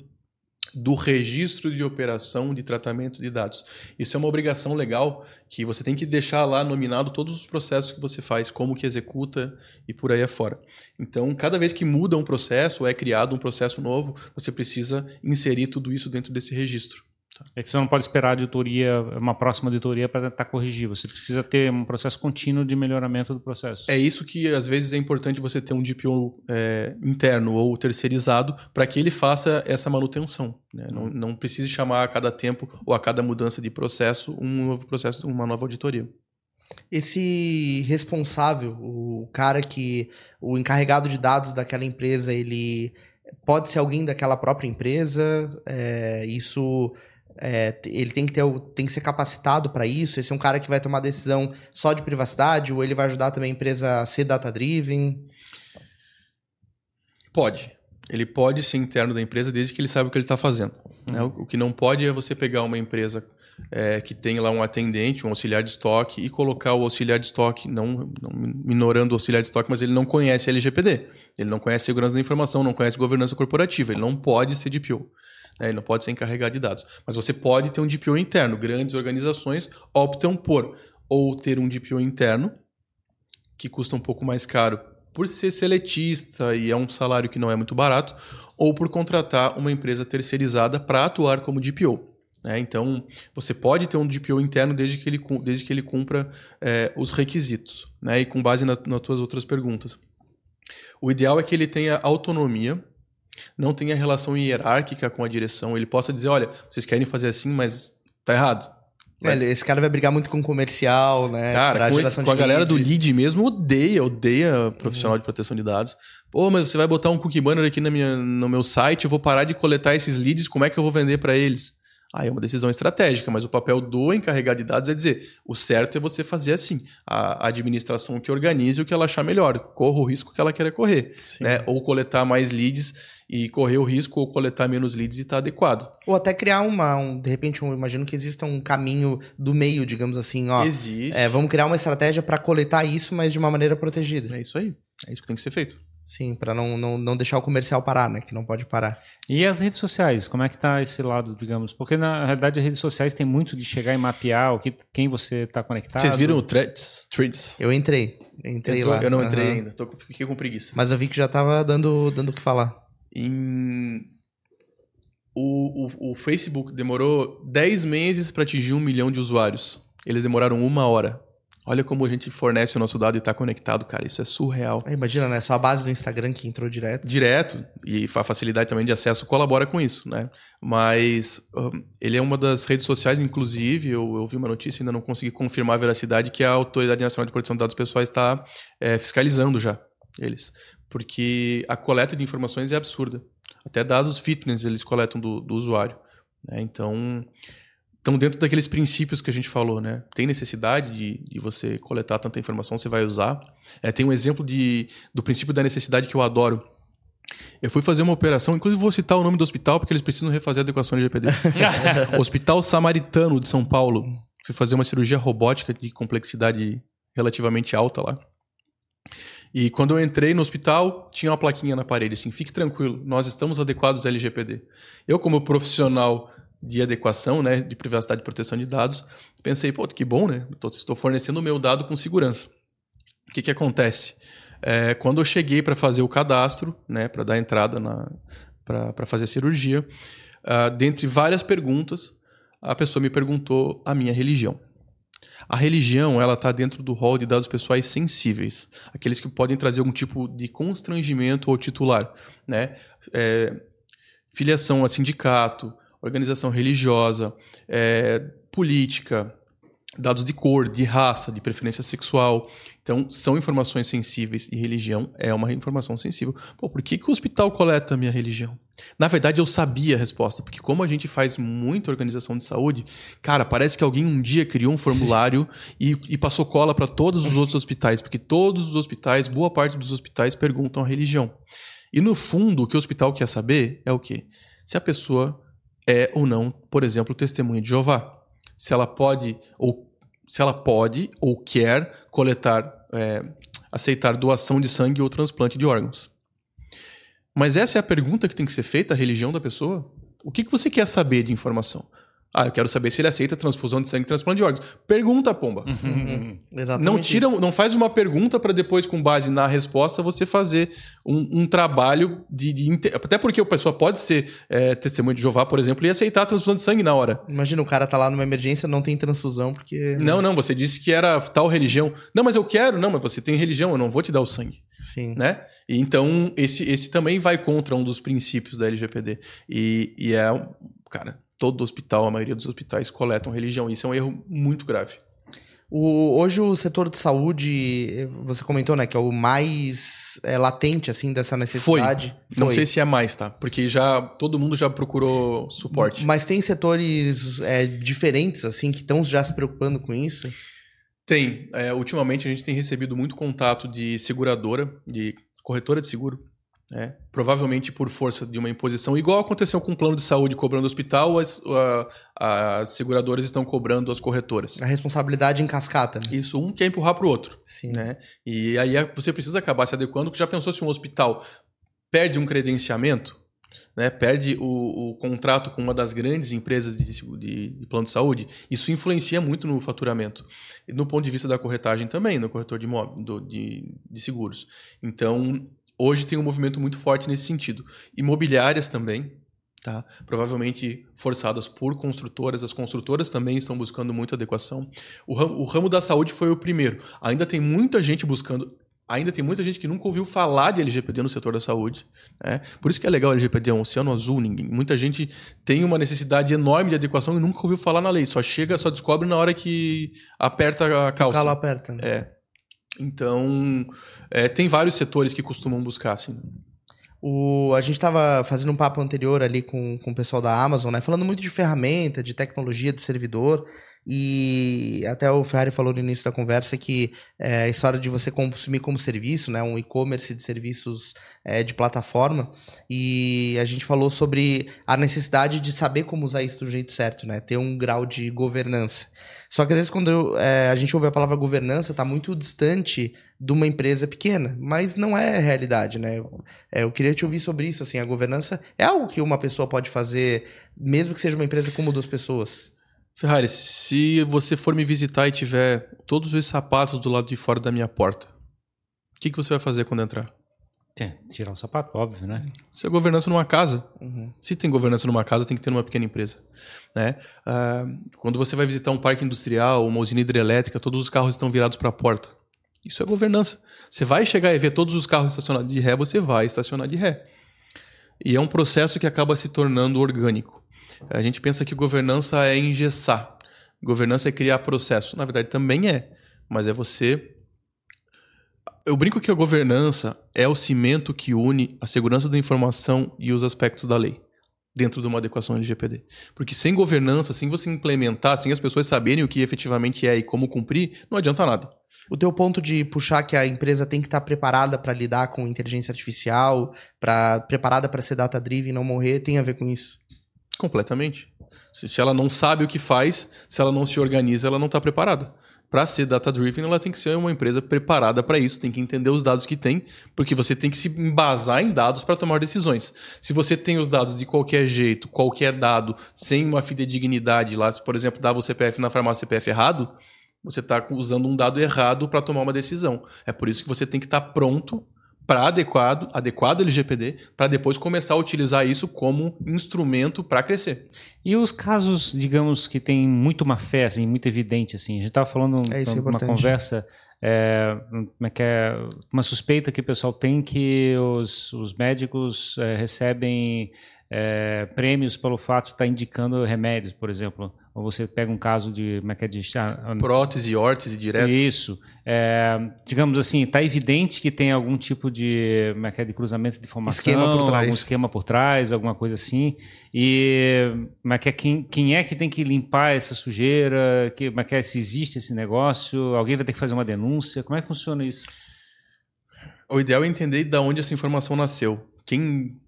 do registro de operação de tratamento de dados. Isso é uma obrigação legal que você tem que deixar lá nominado todos os processos que você faz, como que executa e por aí afora. Então, cada vez que muda um processo ou é criado um processo novo, você precisa inserir tudo isso dentro desse registro. É que você não pode esperar a auditoria, uma próxima auditoria para tentar corrigir. Você precisa ter um processo contínuo de melhoramento do processo. É isso que às vezes é importante você ter um DPO é, interno ou terceirizado para que ele faça essa manutenção. Né? Não, não precise chamar a cada tempo ou a cada mudança de processo um novo processo, uma nova auditoria. Esse responsável, o cara que. o encarregado de dados daquela empresa, ele pode ser alguém daquela própria empresa. É, isso é, ele tem que, ter, tem que ser capacitado para isso. Esse é um cara que vai tomar decisão só de privacidade ou ele vai ajudar também a empresa a ser data-driven? Pode. Ele pode ser interno da empresa desde que ele saiba o que ele está fazendo. Né? O, o, que não pode é você pegar uma empresa é, que tem lá um atendente, um auxiliar de estoque e colocar o auxiliar de estoque, não, não minorando o auxiliar de estoque, mas ele não conhece LGPD. Ele não conhece segurança da informação, não conhece governança corporativa. Ele não pode ser DPO. Né? Ele não pode ser encarregado de dados. Mas você pode ter um DPO interno. Grandes organizações optam por ou ter um DPO interno, que custa um pouco mais caro por ser seletista e é um salário que não é muito barato, ou por contratar uma empresa terceirizada para atuar como DPO. Né? Então, você pode ter um DPO interno desde que ele, desde que ele cumpra é, os requisitos. Né? E com base na, nas tuas outras perguntas. O ideal é que ele tenha autonomia não tenha relação hierárquica com a direção, ele possa dizer, olha, vocês querem fazer assim, mas tá errado. É, esse cara vai brigar muito com o comercial, né? Cara, com, com a galera do lead mesmo, odeia, odeia profissional uhum. de proteção de dados. Pô, mas você vai botar um cookie banner aqui na minha, no meu site, eu vou parar de coletar esses leads, como é que eu vou vender para eles? Aí é uma decisão estratégica, mas o papel do encarregado de dados é dizer: o certo é você fazer assim. A administração que organize o que ela achar melhor, corra o risco que ela queira correr. Né? Ou coletar mais leads e correr o risco, ou coletar menos leads e estar tá adequado. Ou até criar uma, um, de repente, eu imagino que exista um caminho do meio, digamos assim. Ó, Existe. É, vamos criar uma estratégia para coletar isso, mas de uma maneira protegida. É isso aí. É isso que tem que ser feito. Sim, para não, não, não deixar o comercial parar, né? Que não pode parar. E as redes sociais, como é que tá esse lado, digamos? Porque na realidade as redes sociais tem muito de chegar e mapear o que, quem você está conectado. Vocês viram o Threads? Threads? Eu entrei. Eu entrei Entrou, lá. Eu não entrei uhum. ainda, tô, fiquei com preguiça. Mas eu vi que já tava dando, dando o que falar. Em... O, o, o Facebook demorou 10 meses para atingir um milhão de usuários. Eles demoraram uma hora. Olha como a gente fornece o nosso dado e está conectado, cara. Isso é surreal. É, imagina, né? Só a base do Instagram que entrou direto. Direto. E a facilidade também de acesso colabora com isso, né? Mas um, ele é uma das redes sociais, inclusive, eu, eu vi uma notícia, ainda não consegui confirmar a veracidade, que a Autoridade Nacional de Proteção de Dados Pessoais está é, fiscalizando já eles. Porque a coleta de informações é absurda. Até dados fitness eles coletam do, do usuário. Né? Então estão dentro daqueles princípios que a gente falou, né? Tem necessidade de, de você coletar tanta informação, você vai usar. É, tem um exemplo de, do princípio da necessidade que eu adoro. Eu fui fazer uma operação, inclusive vou citar o nome do hospital, porque eles precisam refazer a adequação de GPD. hospital Samaritano de São Paulo. Fui fazer uma cirurgia robótica de complexidade relativamente alta lá. E quando eu entrei no hospital, tinha uma plaquinha na parede assim: fique tranquilo, nós estamos adequados à LGPD. Eu, como profissional de adequação, né, de privacidade e proteção de dados, pensei, pô, que bom, né? Estou fornecendo o meu dado com segurança. O que, que acontece? É, quando eu cheguei para fazer o cadastro, né, para dar entrada para fazer a cirurgia, uh, dentre várias perguntas, a pessoa me perguntou a minha religião. A religião ela está dentro do rol de dados pessoais sensíveis, aqueles que podem trazer algum tipo de constrangimento ao titular, né? É, filiação a sindicato, organização religiosa, é, política, dados de cor, de raça, de preferência sexual. Então, são informações sensíveis e religião é uma informação sensível. Pô, por que, que o hospital coleta a minha religião? Na verdade, eu sabia a resposta, porque como a gente faz muita organização de saúde, cara, parece que alguém um dia criou um formulário e, e passou cola para todos os outros hospitais, porque todos os hospitais, boa parte dos hospitais, perguntam a religião. E no fundo, o que o hospital quer saber é o quê? Se a pessoa é ou não, por exemplo, testemunha de Jeová. Se ela pode ou se ela pode ou quer coletar, é, aceitar doação de sangue ou transplante de órgãos. Mas essa é a pergunta que tem que ser feita, a religião da pessoa? O que, que você quer saber de informação? Ah, eu quero saber se ele aceita transfusão de sangue e transplante de órgãos. Pergunta, pomba. Uhum. Exatamente. Não tira, isso. não faz uma pergunta para depois, com base na resposta, você fazer um, um trabalho de, de Até porque a pessoa pode ser é, testemunha de Jeová, por exemplo, e aceitar a transfusão de sangue na hora. Imagina, o cara tá lá numa emergência, não tem transfusão, porque. Não, não, você disse que era tal religião. Não, mas eu quero. Não, mas você tem religião, eu não vou te dar o sangue. Sim. né? E então, esse, esse também vai contra um dos princípios da LGPD. E, e é, cara, todo hospital, a maioria dos hospitais coletam religião. Isso é um erro muito grave. O- hoje o setor de saúde, eh, você comentou, né, que é o mais é, latente, assim, dessa necessidade. Não sei se é mais, tá? Porque já todo mundo já procurou suporte. Mas tem setores é, diferentes, assim, que estão já se preocupando com isso? Tem. É, ultimamente a gente tem recebido muito contato de seguradora, de corretora de seguro. Né? Provavelmente por força de uma imposição, igual aconteceu com o plano de saúde cobrando o hospital, as, a- as seguradoras estão cobrando as corretoras. A responsabilidade em cascata, né? Isso, um quer empurrar para o outro. Sim. né? E aí você precisa acabar se adequando, porque já pensou se um hospital perde um credenciamento, né? perde o, o contrato com uma das grandes empresas de, de- de plano de saúde, isso influencia muito no faturamento. E no ponto de vista da corretagem também, no corretor de, imó- do- de, de seguros. Então, hoje tem um movimento muito forte nesse sentido. Imobiliárias também, Tá? Provavelmente forçadas por construtoras, as construtoras também estão buscando muita adequação. O ramo, o ramo da saúde foi o primeiro. Ainda tem muita gente buscando. Ainda tem muita gente que nunca ouviu falar de LGPD no setor da saúde. Né? Por isso que é legal o LGPD, é um oceano azul. Ninguém, muita gente tem uma necessidade enorme de adequação e nunca ouviu falar na lei. Só chega, só descobre na hora que aperta a O calça. calo aperta. né? É. Então, é, tem vários setores que costumam buscar, assim. O, a gente estava fazendo um papo anterior ali com, com o pessoal da Amazon, né? Falando muito de ferramenta, de tecnologia, de servidor. E até o Ferrari falou no início da conversa que é, a história de você consumir como serviço, né? Um e-commerce de serviços é, de plataforma. E a gente falou sobre a necessidade de saber como usar isso do jeito certo, né? Ter um grau de governança. Só que às vezes quando eu, é, a gente ouve a palavra governança, está muito distante de uma empresa pequena. Mas não é realidade, né? É, eu queria te ouvir sobre isso. Assim, a governança é algo que uma pessoa pode fazer, mesmo que seja uma empresa com duas pessoas. Ferrari, se você for me visitar e tiver todos os sapatos do lado de fora da minha porta, o que, que você vai fazer quando entrar? Tem, tirar o sapato, óbvio, né? Isso é governança numa casa. Uhum. Se tem governança numa casa, tem que ter numa pequena empresa. Né? Ah, quando você vai visitar um parque industrial, uma usina hidrelétrica, todos os carros estão virados para a porta. Isso é governança. Você vai chegar e ver todos os carros estacionados de ré, você vai estacionar de ré. E é um processo que acaba se tornando orgânico. A gente pensa que governança é engessar. Governança é criar processo. Na verdade, também é. Mas é você. Eu brinco que a governança é o cimento que une a segurança da informação e os aspectos da lei dentro de uma adequação LGPD. Porque sem governança, sem você implementar, sem as pessoas saberem o que efetivamente é e como cumprir, não adianta nada. O teu ponto de puxar que a empresa tem que estar preparada para lidar com inteligência artificial, pra, preparada para ser data-driven e não morrer, tem a ver com isso. Completamente. Se, se ela não sabe o que faz, se ela não se organiza, ela não está preparada. Para ser data-driven, ela tem que ser uma empresa preparada para isso, tem que entender os dados que tem, porque você tem que se embasar em dados para tomar decisões. Se você tem os dados de qualquer jeito, qualquer dado, sem uma fidedignidade lá, se, por exemplo, dava o CPF na farmácia CPF errado, você está usando um dado errado para tomar uma decisão. É por isso que você tem que estar pronto para adequado, adequado LGPD, para depois começar a utilizar isso como instrumento para crescer. E os casos, digamos, que tem muito má fé, assim, muito evidente, assim. A gente estava falando É, isso é numa importante. conversa, é, como é que é, uma suspeita que o pessoal tem que os, os médicos é, recebem é, prêmios pelo fato de estar indicando remédios, por exemplo. Ou você pega um caso de, como é que é, de ah, Prótese, órtese, direto. Isso. É, digamos assim, está evidente que tem algum tipo de, como é que é, de cruzamento de informação, Esquema por trás. algum esquema por trás, alguma coisa assim. E como é que é, quem, quem é que tem que limpar essa sujeira? Que, como é que é, se existe esse negócio? Alguém vai ter que fazer uma denúncia? Como é que funciona isso? O ideal é entender de onde essa informação nasceu. Quem,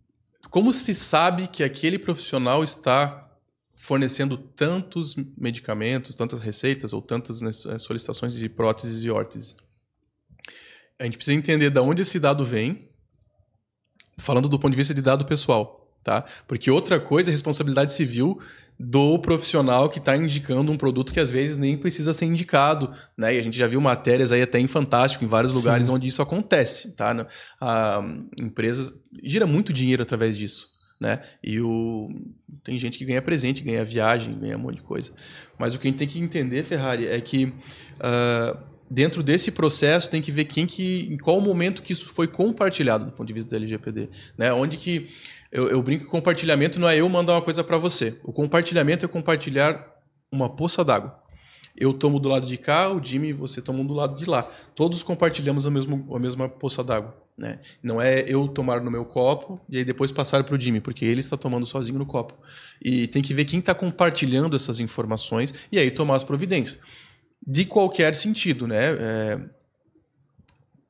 como se sabe que aquele profissional está fornecendo tantos medicamentos, tantas receitas ou tantas né, solicitações de próteses e órteses? A gente precisa entender de onde esse dado vem, falando do ponto de vista de dado pessoal. tá? Porque outra coisa é responsabilidade civil do profissional que está indicando um produto que às vezes nem precisa ser indicado, né? E a gente já viu matérias aí até em Fantástico, em vários lugares Sim. onde isso acontece, tá? A empresa gira muito dinheiro através disso, né? E o... tem gente que ganha presente, ganha viagem, ganha um monte de coisa. Mas o que a gente tem que entender, Ferrari, é que uh, dentro desse processo tem que ver quem que, em qual momento que isso foi compartilhado do ponto de vista da LGPD, né? Onde que eu, eu brinco que compartilhamento não é eu mandar uma coisa para você. O compartilhamento é compartilhar uma poça d'água. Eu tomo do lado de cá, o Jimmy, você toma do lado de lá. Todos compartilhamos a, mesmo, a mesma poça d'água. Né? Não é eu tomar no meu copo e aí depois passar para o Jimmy, porque ele está tomando sozinho no copo. E tem que ver quem está compartilhando essas informações e aí tomar as providências. De qualquer sentido, né? É...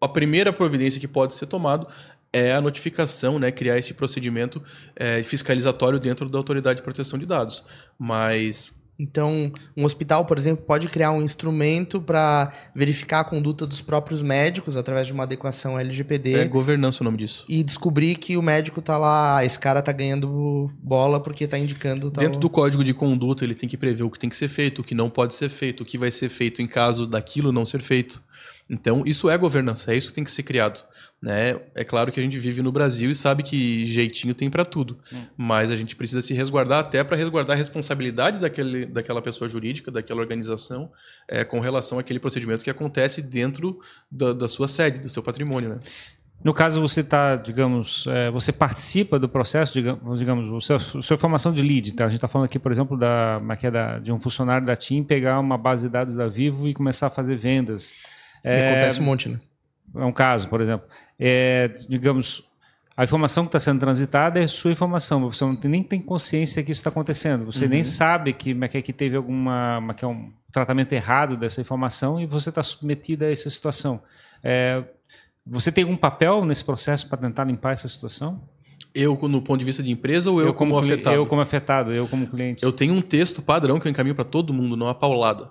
A primeira providência que pode ser tomado é a notificação, né, criar esse procedimento é, fiscalizatório dentro da autoridade de proteção de dados. Mas então, um hospital, por exemplo, pode criar um instrumento para verificar a conduta dos próprios médicos através de uma adequação LGPD. É governança o nome disso. E descobrir que o médico tá lá, ah, esse cara tá ganhando bola porque tá indicando tal... Dentro do código de conduta, ele tem que prever o que tem que ser feito, o que não pode ser feito, o que vai ser feito em caso daquilo não ser feito. Então, isso é governança, é isso que tem que ser criado. Né? É claro que a gente vive no Brasil e sabe que jeitinho tem para tudo, hum. mas a gente precisa se resguardar até para resguardar a responsabilidade daquele, daquela pessoa jurídica, daquela organização, é, com relação àquele procedimento que acontece dentro da, da sua sede, do seu patrimônio. Né? No caso, você está, digamos, é, você participa do processo, digamos, digamos o seu, a sua formação de lead. Tá? A gente está falando aqui, por exemplo, da, é é da, de um funcionário da TIM pegar uma base de dados da Vivo e começar a fazer vendas. É, acontece um monte, né? É um caso, por exemplo. É, digamos, a informação que está sendo transitada é sua informação, você não tem, nem tem consciência que isso está acontecendo. Você uhum. nem sabe que, é que teve alguma que é um tratamento errado dessa informação e você está submetido a essa situação. É, você tem algum papel nesse processo para tentar limpar essa situação? Eu, no ponto de vista de empresa, ou eu, eu como, como afetado? Eu como afetado, eu como cliente. Eu tenho um texto padrão que eu encaminho para todo mundo, não a paulada.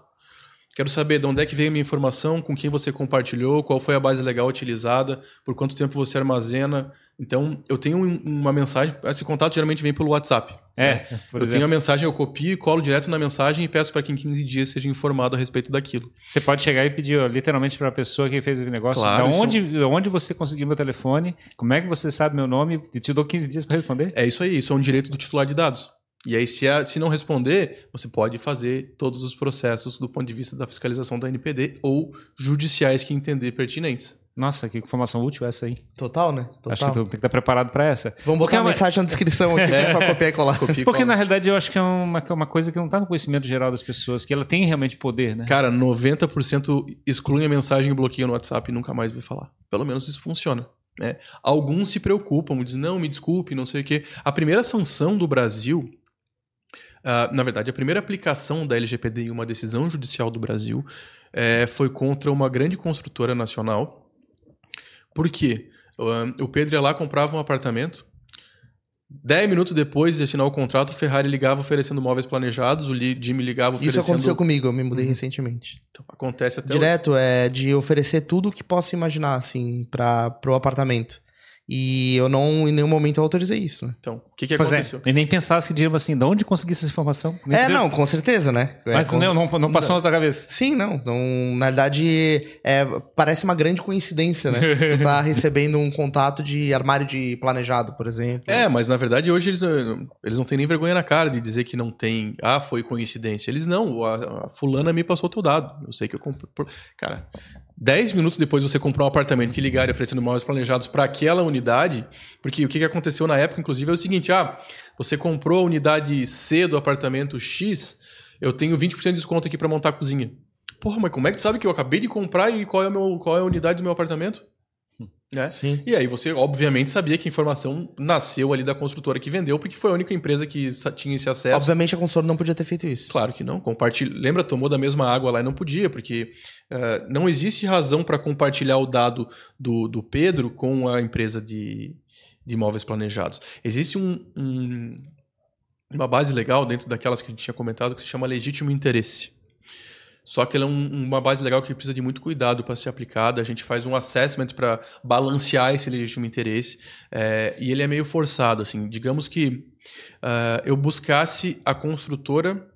Quero saber de onde é que veio a minha informação, com quem você compartilhou, qual foi a base legal utilizada, por quanto tempo você armazena. Então, eu tenho uma mensagem. Esse contato geralmente vem pelo WhatsApp. É. Né? eu exemplo. tenho a mensagem, eu copio e colo direto na mensagem e peço para que em 15 dias seja informado a respeito daquilo. Você pode chegar e pedir ó, literalmente para a pessoa que fez o negócio. Claro, da onde, é onde você conseguiu meu telefone? Como é que você sabe meu nome? E te dou 15 dias para responder? É isso aí. Isso é um direito do titular de dados. E aí, se, a, se não responder, você pode fazer todos os processos do ponto de vista da fiscalização da NPD ou judiciais que entender pertinentes. Nossa, que informação útil essa aí. Total, né? Total. Acho que tu tem que estar preparado para essa. Vamos botar uma mensagem na descrição aqui, é só copiar e colar. Copia Porque, na realidade, eu acho que é uma, é uma coisa que não está no conhecimento geral das pessoas, que ela tem realmente poder, né? Cara, 90% excluem a mensagem e bloqueiam no WhatsApp e nunca mais vai falar. Pelo menos isso funciona. Né? Alguns se preocupam, dizem, não, me desculpe, não sei o quê. A primeira sanção do Brasil Uh, na verdade, a primeira aplicação da LGPD em uma decisão judicial do Brasil é, foi contra uma grande construtora nacional. Por quê? Uh, o Pedro ia lá, comprava um apartamento. Dez minutos depois de assinar o contrato, o Ferrari ligava oferecendo móveis planejados, o Jimmy ligava oferecendo... Isso aconteceu comigo, eu me mudei uhum. recentemente. Então, acontece até... Direto, o... é de oferecer tudo o que possa imaginar, assim, para o apartamento. E eu não, em nenhum momento, eu autorizei isso. Então, o que, que pois é, aconteceu? É, e nem pensasse que, tipo assim, de onde consegui essa informação? Nem é, não, com certeza, né? É, Mas com... não, não, não, passou na tua cabeça? Sim, não. Então, na verdade, é, parece uma grande coincidência, né? tu tá recebendo um contato de armário de planejado, por exemplo. É, mas na verdade, hoje eles, eles não têm nem vergonha na cara de dizer que não tem. Ah, foi coincidência. Eles não. A, a fulana me passou teu dado. Eu sei que eu comprei. Cara, 10 minutos depois você comprou um apartamento e ligar oferecendo móveis planejados para aquela unidade, porque o que aconteceu na época, inclusive, é o seguinte: ah, você comprou a unidade C do apartamento X, eu tenho 20% de desconto aqui para montar a cozinha. Porra, mas como é que tu sabe que eu acabei de comprar e qual é, meu, qual é a unidade do meu apartamento? Né? Sim. E aí você, obviamente, sabia que a informação nasceu ali da construtora que vendeu, porque foi a única empresa que tinha esse acesso. Obviamente a construtora não podia ter feito isso. Claro que não. Compartilha... Lembra, tomou da mesma água lá e não podia, porque uh, não existe razão para compartilhar o dado do, do Pedro com a empresa de, de imóveis planejados. Existe um, um, uma base legal dentro daquelas que a gente tinha comentado que se chama legítimo interesse. Só que ela é um, uma base legal que precisa de muito cuidado para ser aplicada. A gente faz um assessment para balancear esse legítimo interesse. É, e ele é meio forçado. assim. Digamos que uh, eu buscasse a construtora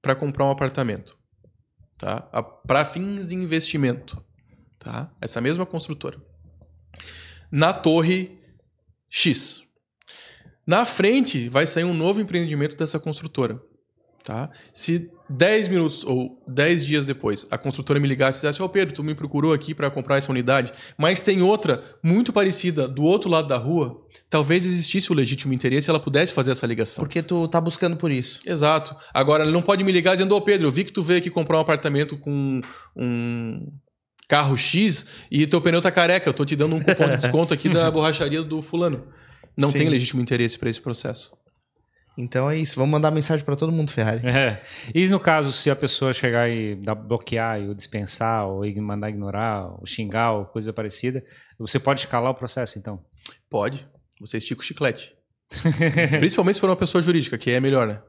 para comprar um apartamento. Tá? Para fins de investimento. Tá? Essa mesma construtora. Na torre X. Na frente vai sair um novo empreendimento dessa construtora. Tá? Se 10 minutos ou 10 dias depois a construtora me ligasse e dissesse: Ô oh, Pedro, tu me procurou aqui para comprar essa unidade, mas tem outra muito parecida do outro lado da rua, talvez existisse o legítimo interesse e ela pudesse fazer essa ligação. Porque tu tá buscando por isso. Exato. Agora, ele não pode me ligar dizendo: Ô oh, Pedro, eu vi que tu veio aqui comprar um apartamento com um carro X e teu pneu tá careca, eu tô te dando um cupom de desconto aqui da borracharia do fulano. Não Sim. tem legítimo interesse para esse processo. Então é isso, vamos mandar mensagem para todo mundo, Ferrari. É. E no caso, se a pessoa chegar e bloquear, ou dispensar, ou mandar ignorar, ou xingar, ou coisa parecida, você pode escalar o processo, então? Pode. Você estica o chiclete. Principalmente se for uma pessoa jurídica, que é melhor, né?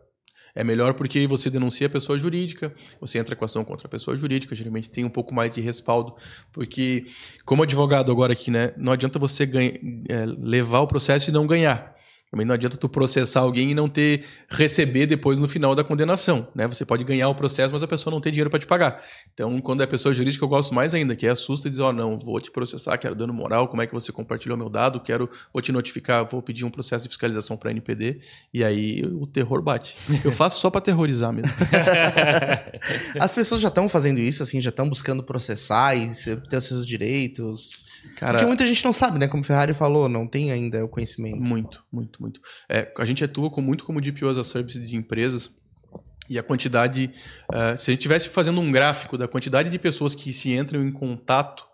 É melhor porque você denuncia a pessoa jurídica, você entra com ação contra a pessoa jurídica, geralmente tem um pouco mais de respaldo, porque como advogado agora aqui, né, não adianta você ganha, é, levar o processo e não ganhar. Também não adianta tu processar alguém e não ter receber depois no final da condenação, né? Você pode ganhar o processo, mas a pessoa não tem dinheiro para te pagar. Então, quando é pessoa jurídica, eu gosto mais ainda, que é assusta e diz: "Ó, oh, não, vou te processar, quero dano moral, como é que você compartilhou meu dado? Quero vou te notificar, vou pedir um processo de fiscalização para NPD". E aí o terror bate. Eu faço só para terrorizar mesmo. As pessoas já estão fazendo isso, assim, já estão buscando processar e ter os seus direitos. Cara, Porque muita gente não sabe, né? Como o Ferrari falou, não tem ainda o conhecimento. Muito, muito, muito. É, a gente atua com, muito como DPO as a Service de empresas e a quantidade. Uh, se a gente estivesse fazendo um gráfico da quantidade de pessoas que se entram em contato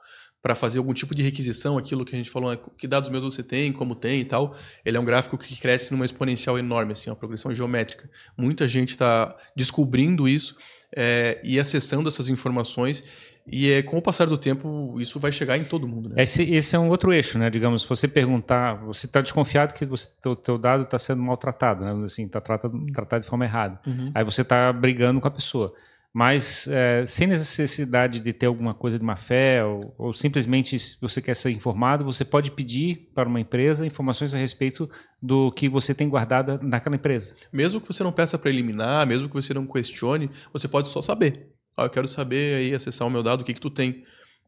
para fazer algum tipo de requisição, aquilo que a gente falou, né, que dados meus você tem, como tem e tal, ele é um gráfico que cresce numa exponencial enorme, assim, uma progressão geométrica. Muita gente está descobrindo isso é, e acessando essas informações e é, com o passar do tempo, isso vai chegar em todo mundo. Né? Esse, esse é um outro eixo, né? Digamos, se você perguntar, você está desconfiado que o teu, teu, dado está sendo maltratado, né? Assim, está tratado, tratado de forma errada. Uhum. Aí você está brigando com a pessoa. Mas é, sem necessidade de ter alguma coisa de má fé, ou, ou, simplesmente se você quer ser informado, você pode pedir para uma empresa informações a respeito do que você tem guardado naquela empresa. Mesmo que você não peça para eliminar, mesmo que você não questione, você pode só saber. Ah, eu quero saber aí, acessar o meu dado, o que que tu tem?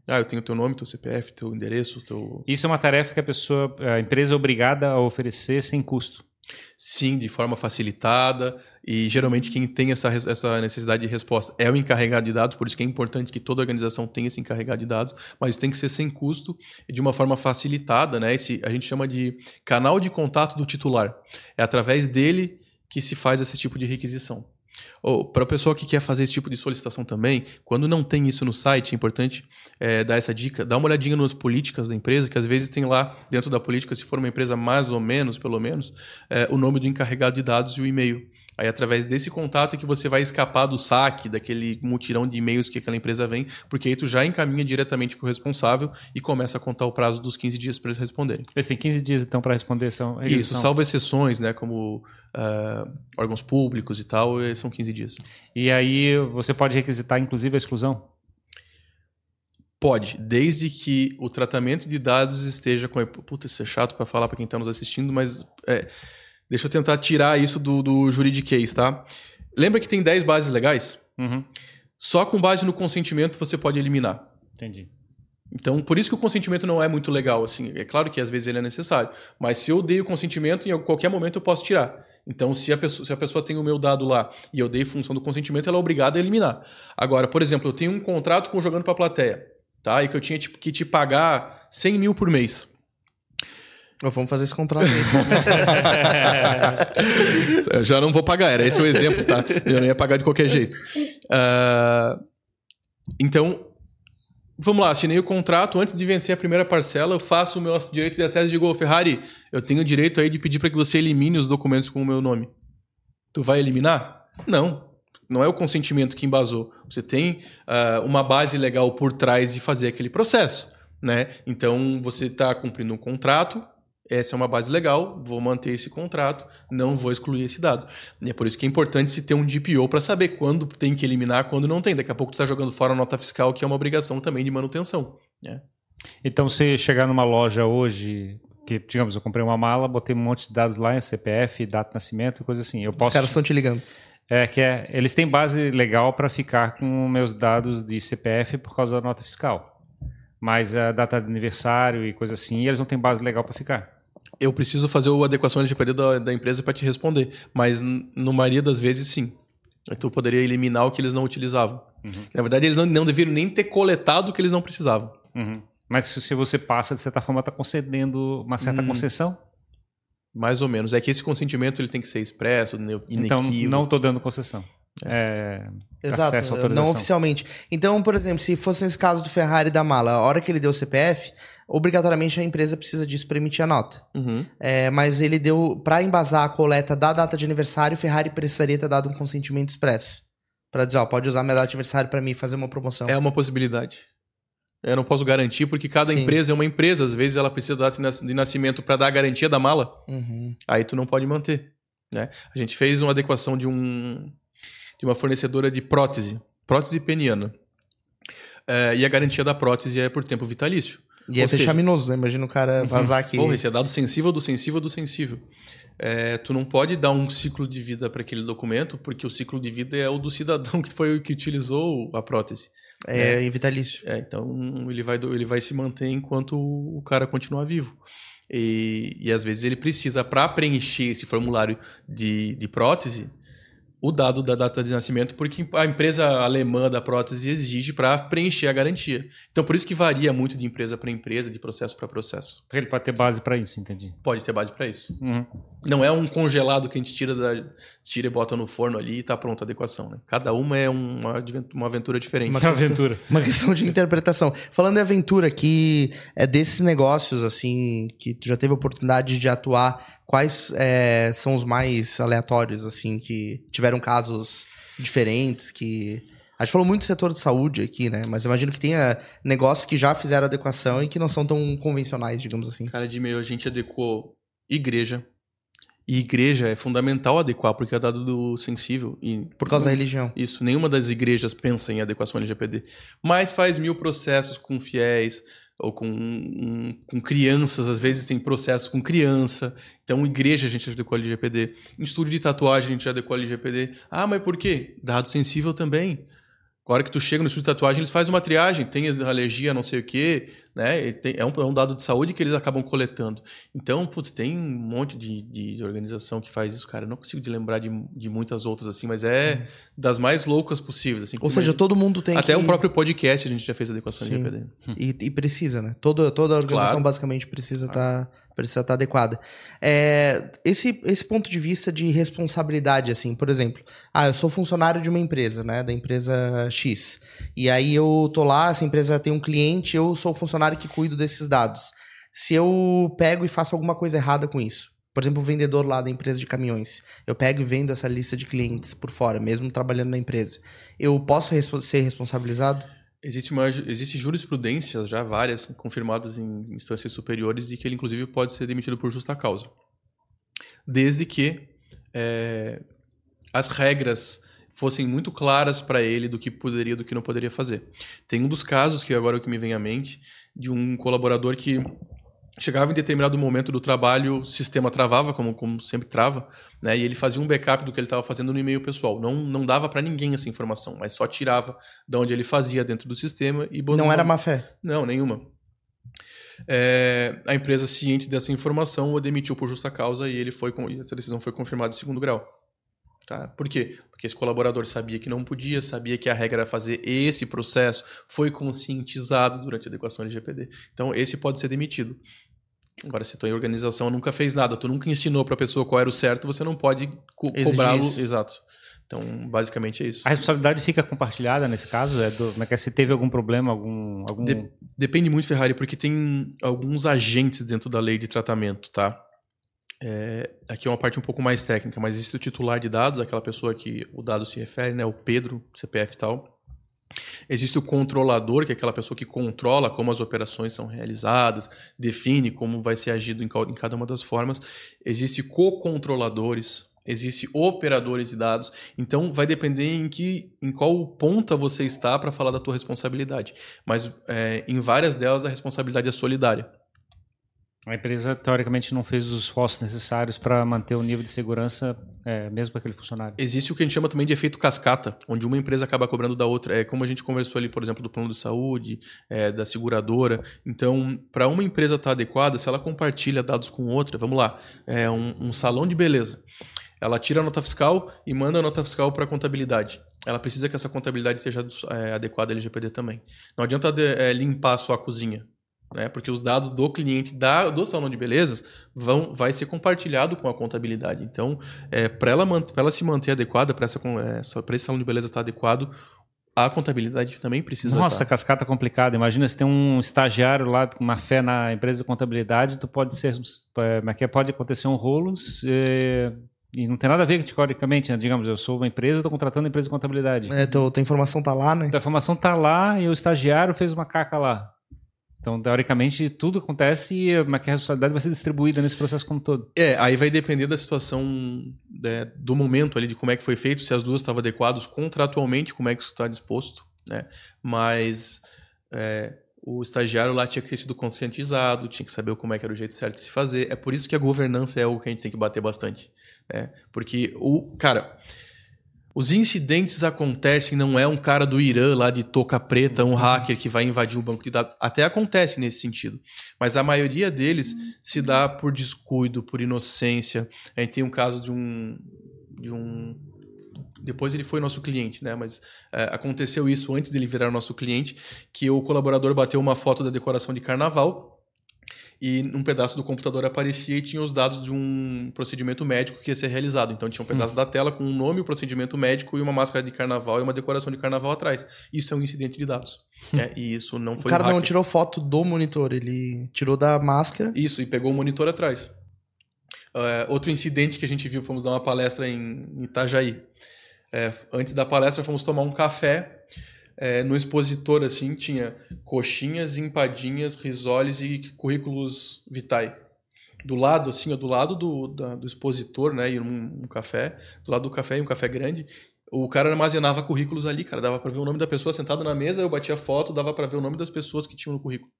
Ah, eu tenho teu nome, teu CPF, teu endereço, teu... Isso é uma tarefa que a pessoa, a empresa é obrigada a oferecer sem custo. Sim, de forma facilitada. E geralmente quem tem essa, essa necessidade de resposta é o encarregado de dados, por isso que é importante que toda organização tenha esse encarregado de dados, mas isso tem que ser sem custo e de uma forma facilitada, né? Esse, a gente chama de canal de contato do titular. É através dele que se faz esse tipo de requisição. Oh, para a pessoa que quer fazer esse tipo de solicitação também, quando não tem isso no site, é importante é, dar essa dica, dá uma olhadinha nas políticas da empresa, que às vezes tem lá dentro da política, se for uma empresa mais ou menos, pelo menos, é, o nome do encarregado de dados e o e-mail. Aí, através desse contato, é que você vai escapar do saque, daquele mutirão de e-mails que aquela empresa vem, porque aí tu já encaminha diretamente para o responsável e começa a contar o prazo dos 15 dias para eles responderem. Eles têm 15 dias, então, para responder. São, Isso, salvo exceções, né, como uh, órgãos públicos e tal, são 15 dias. E aí você pode requisitar, inclusive, a exclusão? Pode, desde que o tratamento de dados esteja com. Puta, isso é chato para falar para quem está nos assistindo, mas é, Deixa eu tentar tirar isso do, do juridiquês, tá? Lembra que tem 10 bases legais? Uhum. Só com base no consentimento você pode eliminar. Entendi. Então, por isso que o consentimento não é muito legal, assim. É claro que às vezes ele é necessário, mas se eu dei o consentimento, em qualquer momento eu posso tirar. Então, se a pessoa, se a pessoa tem o meu dado lá e eu dei função do consentimento, ela é obrigada a eliminar. Agora, por exemplo, eu tenho um contrato com jogando para a plateia, tá? E que eu tinha que te pagar 100 mil por mês. Vamos fazer esse contrato aí. já não vou pagar, era esse o exemplo, tá? Eu não ia pagar de qualquer jeito. Uh, então, vamos lá, assinei o contrato. Antes de vencer a primeira parcela, eu faço o meu direito de acesso de Gol Ferrari. Eu tenho o direito aí de pedir para que você elimine os documentos com o meu nome. Tu vai eliminar? Não. Não é o consentimento que embasou. Você tem uh, uma base legal por trás de fazer aquele processo. Né? Então, você está cumprindo um contrato, essa é uma base legal, vou manter esse contrato, não vou excluir esse dado. E é por isso que é importante se ter um DPO para saber quando tem que eliminar, quando não tem. Daqui a pouco tu está jogando fora a nota fiscal, que é uma obrigação também de manutenção. Né? Então, se chegar numa loja hoje, que, digamos, eu comprei uma mala, botei um monte de dados lá, CPF, data de nascimento, coisa assim. Eu posso... Os caras estão te ligando. É, que é, eles têm base legal para ficar com meus dados de CPF por causa da nota fiscal. Mas a data de aniversário e coisa assim, eles não têm base legal para ficar eu preciso fazer a adequação LGPD da, da empresa para te responder. Mas, no maioria das vezes, sim. Tu poderia eliminar o que eles não utilizavam. Uhum. Na verdade, eles não, não deveriam nem ter coletado o que eles não precisavam. Uhum. Mas se você passa, de certa forma, está concedendo uma certa hum. concessão? Mais ou menos. É que esse consentimento ele tem que ser expresso, inequívoco. Então, não estou dando concessão. É. É, Exato, não oficialmente. Então, por exemplo, se fosse nesse caso do Ferrari da mala, a hora que ele deu o CPF, obrigatoriamente a empresa precisa disso para emitir a nota. Uhum. É, mas ele deu, para embasar a coleta da data de aniversário, Ferrari precisaria ter dado um consentimento expresso. Para dizer, ó, pode usar minha data de aniversário para mim fazer uma promoção. É uma possibilidade. Eu não posso garantir, porque cada Sim. empresa é uma empresa. Às vezes ela precisa da data de nascimento para dar a garantia da mala. Uhum. Aí tu não pode manter. Né? A gente fez uma adequação de, um, de uma fornecedora de prótese, prótese peniana. É, e a garantia da prótese é por tempo vitalício. E é fechaminoso, né? Imagina o cara uhum. vazar aqui. Porra, esse é dado sensível do sensível do sensível. É, tu não pode dar um ciclo de vida para aquele documento, porque o ciclo de vida é o do cidadão que foi o que utilizou a prótese. É, é vitalício. É, então ele vai, ele vai se manter enquanto o cara continuar vivo. E, e às vezes ele precisa, para preencher esse formulário de, de prótese, o dado da data de nascimento, porque a empresa alemã da prótese exige para preencher a garantia. Então, por isso que varia muito de empresa para empresa, de processo para processo. Ele pode ter base para isso, entendi. Pode ter base para isso. Uhum. Não é um congelado que a gente tira, da, tira e bota no forno ali e está pronta a adequação. Né? Cada uma é uma, uma aventura diferente. Uma questão, aventura. Uma questão de interpretação. Falando de aventura, que é desses negócios assim que tu já teve a oportunidade de atuar, quais é, são os mais aleatórios assim que tiveram tiveram casos diferentes que. A gente falou muito do setor de saúde aqui, né? Mas imagino que tenha negócios que já fizeram adequação e que não são tão convencionais, digamos assim. Cara, de meio a gente adequou igreja. E igreja é fundamental adequar, porque é dado do sensível. E Por causa da religião. Isso. Nenhuma das igrejas pensa em adequação LGPD. Mas faz mil processos com fiéis, ou com, um, com crianças, às vezes tem processo com criança. Então, igreja a gente adequou LGPD. Em estúdio de tatuagem a gente adequou LGPD. Ah, mas por quê? Dado sensível também. A hora que tu chega no estúdio de tatuagem, eles fazem uma triagem, tem alergia, não sei o quê, né? é, um, é um dado de saúde que eles acabam coletando. Então, putz, tem um monte de, de organização que faz isso, cara. Eu não consigo de lembrar de, de muitas outras, assim, mas é hum. das mais loucas possíveis. Assim, Ou seja, todo mundo tem Até que... o próprio podcast a gente já fez adequação Sim. de LGPD. E, e, precisa, né? Toda, toda organização claro. basicamente precisa estar tá, precisa tá adequada. É, esse, esse ponto de vista de responsabilidade, assim, por exemplo, ah, eu sou funcionário de uma empresa, né? Da empresa X. E aí eu tô lá, essa empresa tem um cliente, eu sou funcionário que cuido desses dados. Se eu pego e faço alguma coisa errada com isso, por exemplo, o vendedor lá da empresa de caminhões, eu pego e vendo essa lista de clientes por fora, mesmo trabalhando na empresa, eu posso respo ser responsabilizado? Existe, uma, existe jurisprudência, já várias, confirmadas em instâncias superiores, de que ele, inclusive, pode ser demitido por justa causa. Desde que é, as regras fossem muito claras para ele do que poderia e do que não poderia fazer. Tem um dos casos que agora é que me vem à mente, de um colaborador que chegava em determinado momento do trabalho, o sistema travava, como, como sempre trava, né? E ele fazia um backup do que ele estava fazendo no e-mail pessoal. Não, não dava para ninguém essa informação, mas só tirava de onde ele fazia dentro do sistema e Não era má fé? Não, nenhuma. É, a empresa ciente dessa informação o demitiu por justa causa e ele foi essa decisão foi confirmada em segundo grau. Tá? Por quê? Porque esse colaborador sabia que não podia, sabia que a regra era fazer esse processo, foi conscientizado durante a adequação LGPD. Então, esse pode ser demitido. Agora, se a tua organização nunca fez nada, tu nunca ensinou para a pessoa qual era o certo, você não pode co cobrá-lo. Exato. Então, basicamente é isso. A responsabilidade fica compartilhada nesse caso? É do, é, é se teve algum problema, algum. algum... De, depende muito, Ferrari, porque tem alguns agentes dentro da lei de tratamento, tá? É, aqui é uma parte um pouco mais técnica, mas existe o titular de dados, aquela pessoa que o dado se refere, né, o Pedro, CPF tal. Existe o controlador, que é aquela pessoa que controla como as operações são realizadas, define como vai ser agido em cada uma das formas. Existe co-controladores, existe operadores de dados. Então vai depender em que em qual ponta você está para falar da tua responsabilidade. Mas é, em várias delas a responsabilidade é solidária. A empresa, teoricamente, não fez os esforços necessários para manter o nível de segurança, é, mesmo para aquele funcionário. Existe o que a gente chama também de efeito cascata, onde uma empresa acaba cobrando da outra. É como a gente conversou ali, por exemplo, do plano de saúde, é, da seguradora. Então, para uma empresa estar tá adequada, se ela compartilha dados com outra, vamos lá, é um, um salão de beleza. Ela tira a nota fiscal e manda a nota fiscal para a contabilidade. Ela precisa que essa contabilidade seja é, adequada ao LGPD também. Não adianta de, é, limpar só a cozinha né? Porque os dados do cliente da, do salão de belezas vão vai ser compartilhado com a contabilidade. Então, é, para ela, ela se manter adequada, para essa, essa, esse salão de beleza estar adequado, a contabilidade também precisa. Nossa, estar. cascata complicada. Imagina se tem um estagiário lá com uma fé na empresa de contabilidade, tu pode ser, é, é pode acontecer um rolo. Se, e não tem nada a ver, teoricamente, né? digamos, eu sou uma empresa, estou contratando uma empresa de contabilidade. É, tua, tua informação está lá, né? A informação está lá e o estagiário fez uma caca lá. Então, teoricamente, tudo acontece e a responsabilidade vai ser distribuída nesse processo como todo. É, aí vai depender da situação né, do momento ali, de como é que foi feito, se as duas estavam adequadas contratualmente, como é que isso está disposto, né? Mas é, o estagiário lá tinha que ter sido conscientizado, tinha que saber como é que era o jeito certo de se fazer. É por isso que a governança é o que a gente tem que bater bastante, né? Porque o... Cara os incidentes acontecem, não é um cara do Irã lá de toca preta, um hacker que vai invadir o banco de dados. Até acontece nesse sentido. Mas a maioria deles se dá por descuido, por inocência. A gente tem um caso de um. De um depois ele foi nosso cliente, né? Mas é, aconteceu isso antes dele virar nosso cliente, que o colaborador bateu uma foto da decoração de carnaval e um pedaço do computador aparecia e tinha os dados de um procedimento médico que ia ser realizado. Então tinha um pedaço hum. da tela com um nome, o um procedimento médico e uma máscara de carnaval e uma decoração de carnaval atrás. Isso é um incidente de dados. Hum. É, e isso não foi. O cara um não tirou foto do monitor, ele tirou da máscara. Isso, e pegou o monitor atrás. Uh, outro incidente que a gente viu, fomos dar uma palestra em Itajaí. É, antes da palestra, fomos tomar um café é, no expositor assim tinha coxinhas, empadinhas, risoles e currículos vitae. Do lado, assim, ó, do lado do, da, do expositor, né, e um, um, café, do lado do café e um café grande, o cara armazenava currículos ali, cara, dava para ver o nome da pessoa sentada na mesa, eu batia foto, dava para ver o nome das pessoas que tinham no currículo.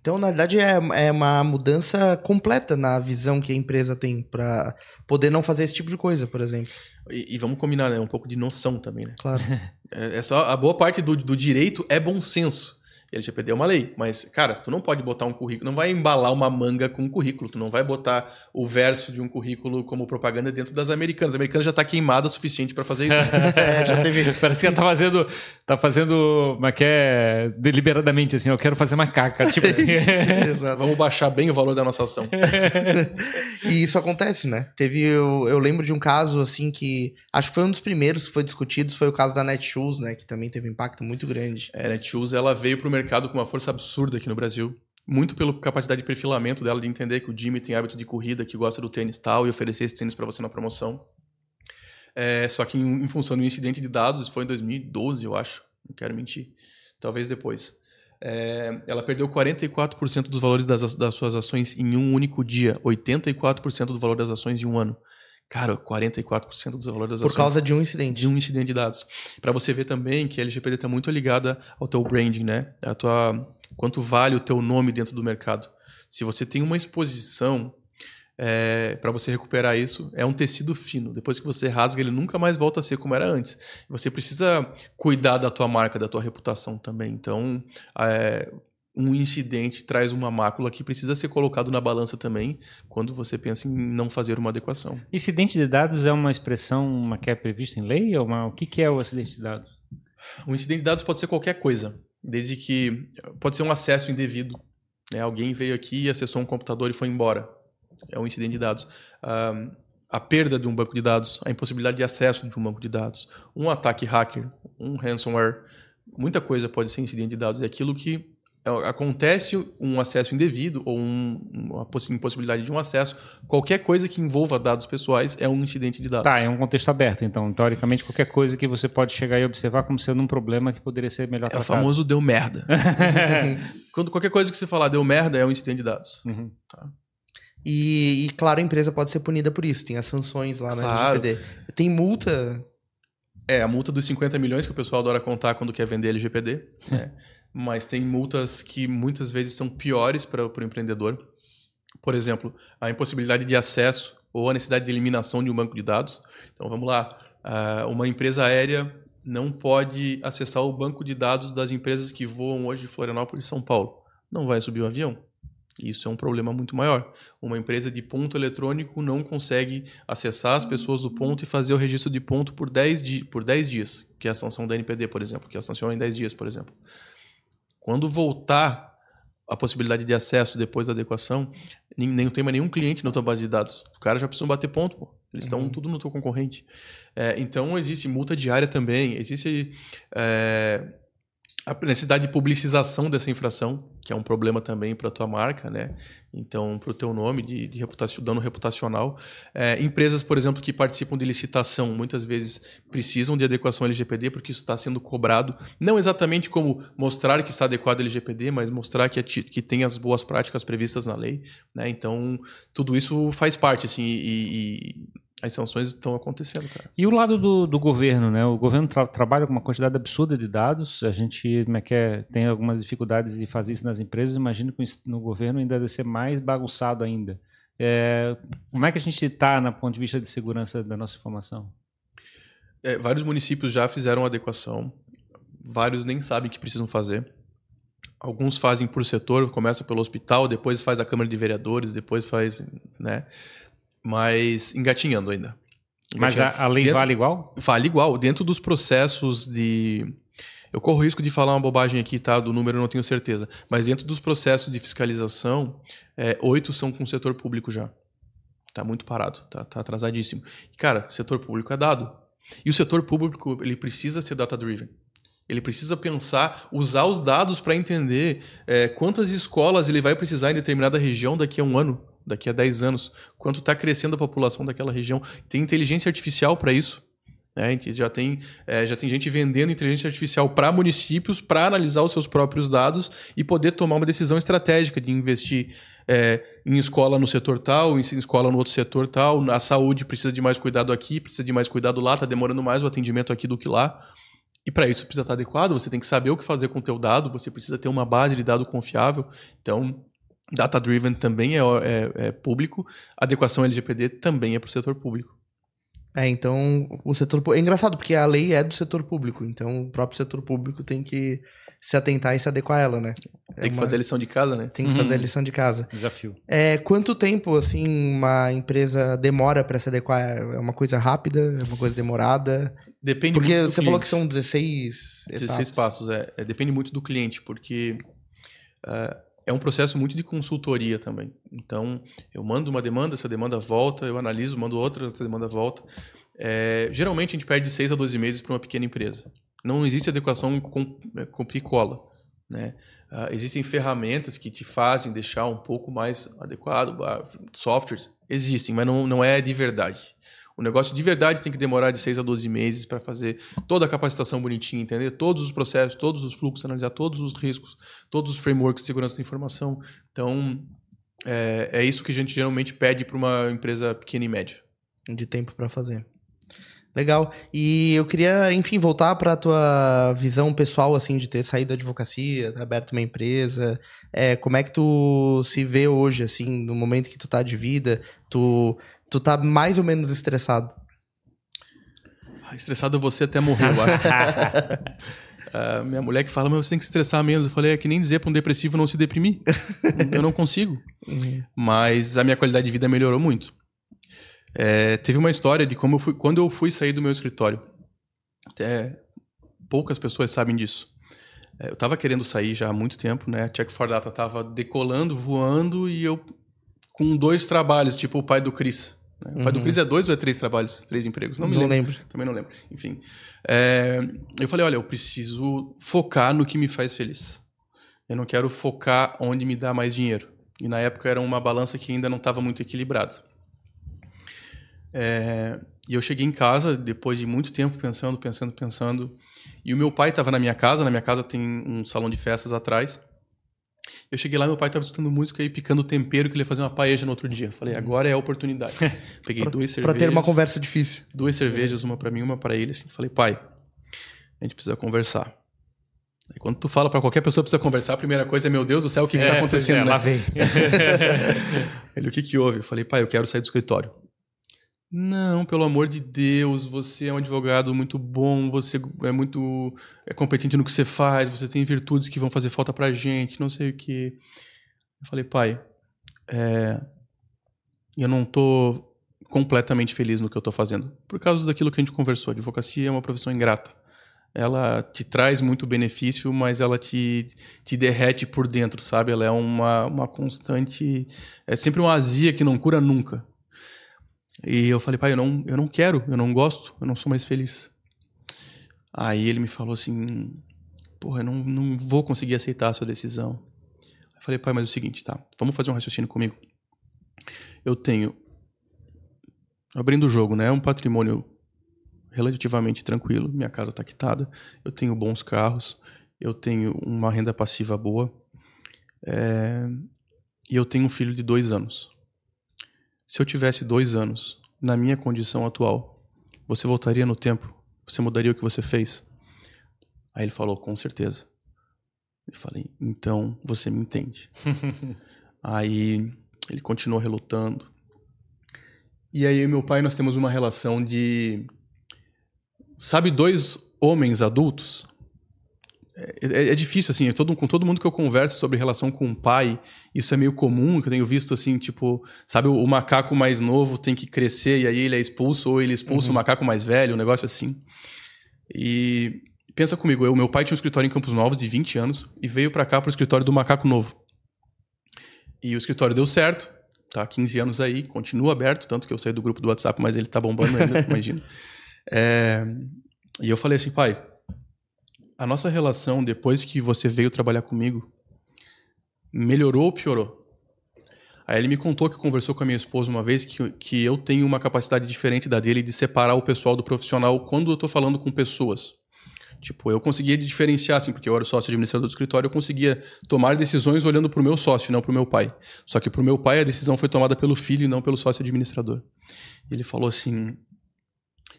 Então, na verdade, é, é uma mudança completa na visão que a empresa tem para poder não fazer esse tipo de coisa, por exemplo. E, e, vamos combinar, né? Um pouco de noção também, né? Claro. É, é só a boa parte do, do direito é bom senso. LGPD é uma lei, mas, cara, tu não pode botar um currículo, não vai embalar uma manga com um currículo, tu não vai botar o verso de um currículo como propaganda dentro das americanas. A americana já tá queimada o suficiente para fazer isso. é, já teve. Parece que ela tá fazendo, tá fazendo, mas que é deliberadamente assim, eu quero fazer uma caca, tipo assim. Exato. Vamos baixar bem o valor da nossa ação. e isso acontece, né? Teve, eu, eu lembro de um caso assim que acho que foi um dos primeiros que foi discutido, foi o caso da Netshoes, né, que também teve um impacto muito grande. É, a Netshoes ela veio pro mercado com uma força absurda aqui no Brasil. Muito pela capacidade de perfilamento dela, de entender que o Jimmy tem hábito de corrida, que gosta do tênis tal, e oferecer esse tênis para você na promoção. É, só que em, em, função do incidente de dados, foi em 2012, eu acho. Não quero mentir. Talvez depois. É, ela perdeu 44% dos valores das, das suas ações em um único dia. 84% do valor das ações em um ano. Cara, 44% dos valores das Por ações. Por causa de um incidente. De um incidente de dados. Para você ver também que a LGPD está muito ligada ao teu branding, né? A tua, quanto vale o teu nome dentro do mercado. Se você tem uma exposição, é, para você recuperar isso, é um tecido fino. Depois que você rasga, ele nunca mais volta a ser como era antes. Você precisa cuidar da tua marca, da tua reputação também. Então, é, um incidente traz uma mácula que precisa ser colocado na balança também quando você pensa em não fazer uma adequação. Incidente de dados é uma expressão uma que é prevista em lei? Ou uma, o que, que é o acidente de dados? Um incidente de dados pode ser qualquer coisa, desde que pode ser um acesso indevido. Né? Alguém veio aqui, acessou um computador e foi embora. É um incidente de dados. Um, a perda de um banco de dados, a impossibilidade de acesso de um banco de dados, um ataque hacker, um ransomware, muita coisa pode ser incidente de dados. É aquilo que acontece um acesso indevido ou um, uma impossibilidade de um acesso, qualquer coisa que envolva dados pessoais é um incidente de dados. Tá, é um contexto aberto. Então, teoricamente, qualquer coisa que você pode chegar e observar como sendo um problema que poderia ser melhor é tratado. É o famoso deu merda. Quando qualquer coisa que você falar deu merda é um incidente de dados. Uhum. Tá. E, e, claro, a empresa pode ser punida por isso. Tem as sanções lá na claro. LGPD. Tem multa? É, a multa dos 50 milhões que o pessoal adora contar quando quer vender LGPD. né? Mas tem multas que muitas vezes são piores para o empreendedor. Por exemplo, a impossibilidade de acesso ou a necessidade de eliminação de um banco de dados. Então vamos lá. Uh, uma empresa aérea não pode acessar o banco de dados das empresas que voam hoje de Florianópolis e São Paulo. Não vai subir o avião. Isso é um problema muito maior. Uma empresa de ponto eletrônico não consegue acessar as pessoas do ponto e fazer o registro de ponto por 10, di por 10 dias, que é a sanção da NPD, por exemplo, que é a sanção em 10 dias, por exemplo. Quando voltar a possibilidade de acesso depois da adequação, nem, nem tem mais nenhum cliente na tua base de dados. Os caras já precisam bater ponto, pô. Eles estão uhum. tudo no teu concorrente. É, então, existe multa diária também, existe é, a necessidade de publicização dessa infração, que é um problema também para a tua marca, né? Então, para o teu nome, de, de reputação, dano reputacional. É, empresas, por exemplo, que participam de licitação, muitas vezes precisam de adequação LGPD, porque isso está sendo cobrado, não exatamente como mostrar que está adequado LGPD, mas mostrar que, é, que tem as boas práticas previstas na lei. Né? Então, tudo isso faz parte, assim, e, e as sanções estão acontecendo, cara. E o lado do, do governo, né? O governo tra trabalha com uma quantidade absurda de dados. A gente como é que é, tem algumas dificuldades de fazer isso nas empresas. Imagino que no governo ainda deve ser mais bagunçado ainda. É, como é que a gente está na ponto de vista de segurança da nossa informação? É, vários municípios já fizeram adequação. Vários nem sabem que precisam fazer. Alguns fazem por setor, começa pelo hospital, depois faz a Câmara de Vereadores, depois faz, né? Mas engatinhando ainda. Engatinhando. Mas a, a lei dentro, vale igual? Vale igual. Dentro dos processos de. Eu corro o risco de falar uma bobagem aqui, tá? Do número eu não tenho certeza. Mas dentro dos processos de fiscalização, é, oito são com o setor público já. Tá muito parado, tá, tá atrasadíssimo. Cara, o setor público é dado. E o setor público, ele precisa ser data-driven. Ele precisa pensar, usar os dados para entender é, quantas escolas ele vai precisar em determinada região daqui a um ano daqui a 10 anos, quanto está crescendo a população daquela região. Tem inteligência artificial para isso. Né? A gente já tem, é, já tem gente vendendo inteligência artificial para municípios para analisar os seus próprios dados e poder tomar uma decisão estratégica de investir é, em escola no setor tal, em escola no outro setor tal. A saúde precisa de mais cuidado aqui, precisa de mais cuidado lá, está demorando mais o atendimento aqui do que lá. E para isso precisa estar adequado, você tem que saber o que fazer com o teu dado, você precisa ter uma base de dado confiável. Então, Data-driven também é, é, é, público, adequação LGPD também é para o setor público. É, então o setor é engraçado porque a lei é do setor público, então o próprio setor público tem que se atentar e se adequar a ela, né? É tem que uma... fazer a lição de casa, né? Tem que uhum. fazer a lição de casa. Desafio. É, quanto tempo assim uma empresa demora para se adequar? É uma coisa rápida? É uma coisa demorada? Depende porque muito do você cliente. falou que são 16 16 etapas. passos, é, é, Depende muito do cliente, porque uh, é um processo muito de consultoria também. Então, eu mando uma demanda, essa demanda volta, eu analiso, mando outra, essa demanda volta. É, geralmente, a gente perde 6 a 12 meses para uma pequena empresa. Não existe adequação com, é, com picola. Né? Uh, existem ferramentas que te fazem deixar um pouco mais adequado, uh, softwares existem, mas não, não é de verdade. O negócio de verdade tem que demorar de 6 a 12 meses para fazer toda a capacitação bonitinha, entender todos os processos, todos os fluxos, analisar todos os riscos, todos os frameworks de segurança da informação. Então, é, é isso que a gente geralmente pede para uma empresa pequena e média. De tempo para fazer. Legal. E eu queria, enfim, voltar para a tua visão pessoal, assim, de ter saído da advocacia, ter aberto uma empresa. É, como é que tu se vê hoje, assim, no momento que tu tá de vida? Tu Tu tá mais ou menos estressado. Ah, estressado você até morrer, eu acho. uh, minha mulher que fala, mas você tem que se estressar menos. Eu falei, é que nem dizer para um depressivo não se deprimir. eu não consigo. Uhum. Mas a minha qualidade de vida melhorou muito. É, teve uma história de como eu fui, quando eu fui sair do meu escritório. Até poucas pessoas sabem disso. É, eu estava querendo sair já há muito tempo, né? A Check for Data estava decolando, voando e eu com dois trabalhos, tipo o pai do Cris. Né? O pai uhum. do Cris é dois ou é três trabalhos? Três empregos? Não me não lembro. lembro. Também não lembro. Enfim. É, eu falei, olha, eu preciso focar no que me faz feliz. Eu não quero focar onde me dá mais dinheiro. E na época era uma balança que ainda não estava muito equilibrada. É, e eu cheguei em casa depois de muito tempo pensando, pensando, pensando. E o meu pai estava na minha casa. Na minha casa tem um salão de festas atrás. Eu cheguei lá, meu pai estava escutando música e picando tempero que ele ia fazer uma paeja no outro dia. Falei, agora é a oportunidade. Peguei pra, duas cervejas. Pra ter uma conversa difícil. Duas cervejas, uma para mim, uma para ele. Assim. Falei, pai, a gente precisa conversar. Aí quando tu fala para qualquer pessoa que precisa conversar, a primeira coisa é, meu Deus do céu, o que, é, que tá acontecendo? É, né? Lá vem. ele, o que que houve? Eu falei, pai, eu quero sair do escritório. Não, pelo amor de Deus, você é um advogado muito bom, você é muito é competente no que você faz, você tem virtudes que vão fazer falta pra gente, não sei o que. Eu falei, pai, é, eu não tô completamente feliz no que eu tô fazendo. Por causa daquilo que a gente conversou, a advocacia é uma profissão ingrata. Ela te traz muito benefício, mas ela te, te derrete por dentro, sabe? Ela é uma, uma constante. É sempre uma azia que não cura nunca. E eu falei, pai, eu não, eu não quero, eu não gosto, eu não sou mais feliz. Aí ele me falou assim, porra, eu não, não vou conseguir aceitar a sua decisão. Eu falei, pai, mas é o seguinte, tá, vamos fazer um raciocínio comigo. Eu tenho, abrindo o jogo, né, um patrimônio relativamente tranquilo, minha casa está quitada, eu tenho bons carros, eu tenho uma renda passiva boa, é, e eu tenho um filho de dois anos. Se eu tivesse dois anos na minha condição atual, você voltaria no tempo? Você mudaria o que você fez? Aí ele falou, com certeza. Eu falei, então você me entende. aí ele continuou relutando. E aí meu pai nós temos uma relação de sabe dois homens adultos é, é, é, difícil, assim, todo, com todo mundo que eu converso sobre relação com o pai, isso é meio comum, que eu tenho visto, assim, tipo, sabe, o, o macaco mais novo tem que crescer e aí ele é expulso, ou ele expulsa uhum. o macaco mais velho, um negócio assim. E pensa comigo, eu, meu pai tinha um escritório em Campos Novos de 20 anos e veio para cá pro escritório do macaco novo. E o escritório deu certo, tá 15 anos aí, continua aberto, tanto que eu saí do grupo do WhatsApp, mas ele tá bombando ainda, imagina. É, e eu falei assim, pai, a nossa relação, depois que você veio trabalhar comigo, melhorou ou piorou? Aí ele me contou que conversou com a minha esposa uma vez que, que eu tenho uma capacidade diferente da dele de separar o pessoal do profissional quando eu estou falando com pessoas. Tipo, eu conseguia diferenciar, assim, porque eu era sócio administrador do escritório, eu conseguia tomar decisões olhando para o meu sócio, não para o meu pai. Só que para o meu pai a decisão foi tomada pelo filho e não pelo sócio administrador. Ele falou assim: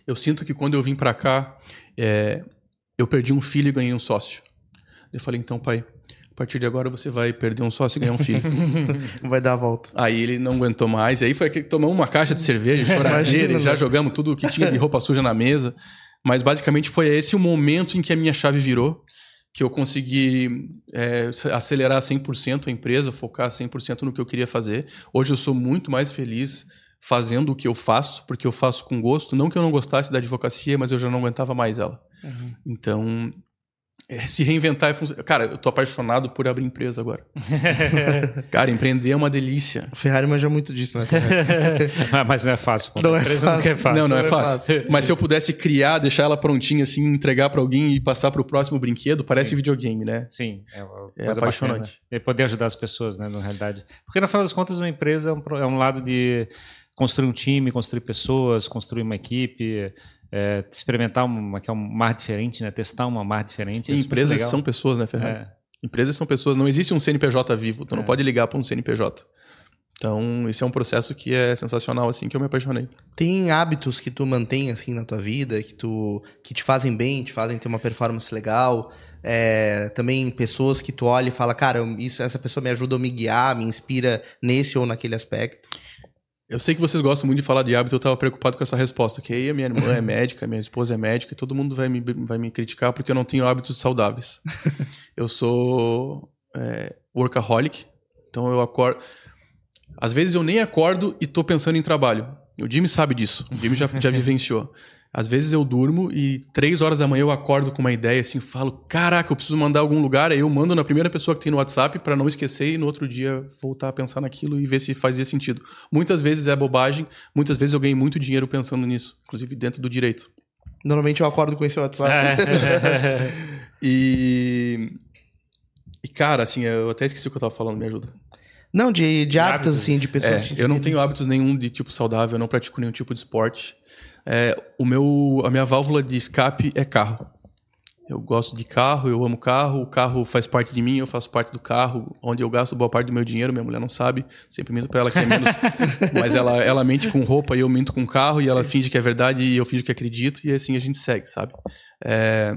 Eu sinto que quando eu vim para cá, é, eu perdi um filho e ganhei um sócio. Eu falei, então, pai, a partir de agora você vai perder um sócio e ganhar um filho. vai dar a volta. Aí ele não aguentou mais, e aí foi que tomamos uma caixa de cerveja, choradeira, já jogamos tudo que tinha de roupa suja na mesa. Mas basicamente foi esse o momento em que a minha chave virou, que eu consegui é, acelerar 100% a empresa, focar 100% no que eu queria fazer. Hoje eu sou muito mais feliz fazendo o que eu faço, porque eu faço com gosto. Não que eu não gostasse da advocacia, mas eu já não aguentava mais ela. Uhum. Então, é, se reinventar é fun... Cara, eu tô apaixonado por abrir empresa agora. cara, empreender é uma delícia. A Ferrari manja muito disso, né? Mas não é fácil. Não é fácil. Não, é fácil. Não, não, é, fácil. fácil. Mas se eu pudesse criar, deixar ela prontinha, assim, entregar para alguém e passar para o próximo brinquedo, parece Sim. videogame, né? Sim, é, é apaixonante. Bacana. E poder ajudar as pessoas, né, na realidade. Porque, no final das contas, uma empresa é um, é um lado de construir um time, construir pessoas, construir uma equipe, é, experimentar uma que é um mar diferente, né? Testar uma mar diferente. E empresas são pessoas, né, Fernando? É. Empresas são pessoas. Não existe um CNPJ vivo. Tu é. não pode ligar para um CNPJ. Então, esse é um processo que é sensacional, assim, que eu me apaixonei. Tem hábitos que tu mantém, assim, na tua vida, que tu que te fazem bem, te fazem ter uma performance legal. É, também pessoas que tu olha e fala, cara, isso, essa pessoa me ajuda a me guiar, me inspira nesse ou naquele aspecto. Eu sei que vocês gostam muito de falar de hábito, eu estava preocupado com essa resposta. Que aí a minha irmã é médica, minha esposa é médica, e todo mundo vai me, vai me criticar porque eu não tenho hábitos saudáveis. eu sou é, workaholic, então eu acordo. Às vezes eu nem acordo e estou pensando em trabalho. O Jimmy sabe disso, o Jimmy já, já vivenciou. Às vezes eu durmo e três horas da manhã eu acordo com uma ideia assim, falo, caraca, eu preciso mandar algum lugar, aí eu mando na primeira pessoa que tem no WhatsApp para não esquecer e no outro dia voltar a pensar naquilo e ver se fazia sentido. Muitas vezes é bobagem, muitas vezes eu ganhei muito dinheiro pensando nisso, inclusive dentro do direito. Normalmente eu acordo com esse WhatsApp. e... e cara, assim, eu até esqueci o que eu tava falando, me ajuda. Não, de, de hábitos, hábitos. assim, de pessoas. É, eu não tenho hábitos nenhum de tipo saudável, eu não pratico nenhum tipo de esporte. É, o meu, a minha válvula de escape é carro. Eu gosto de carro, eu amo carro, o carro faz parte de mim, eu faço parte do carro, onde eu gasto boa parte do meu dinheiro, minha mulher não sabe, sempre minto pra ela que é menos, mas ela, ela mente com roupa e eu minto com carro, e ela finge que é verdade e eu finge que acredito, e assim a gente segue, sabe? É,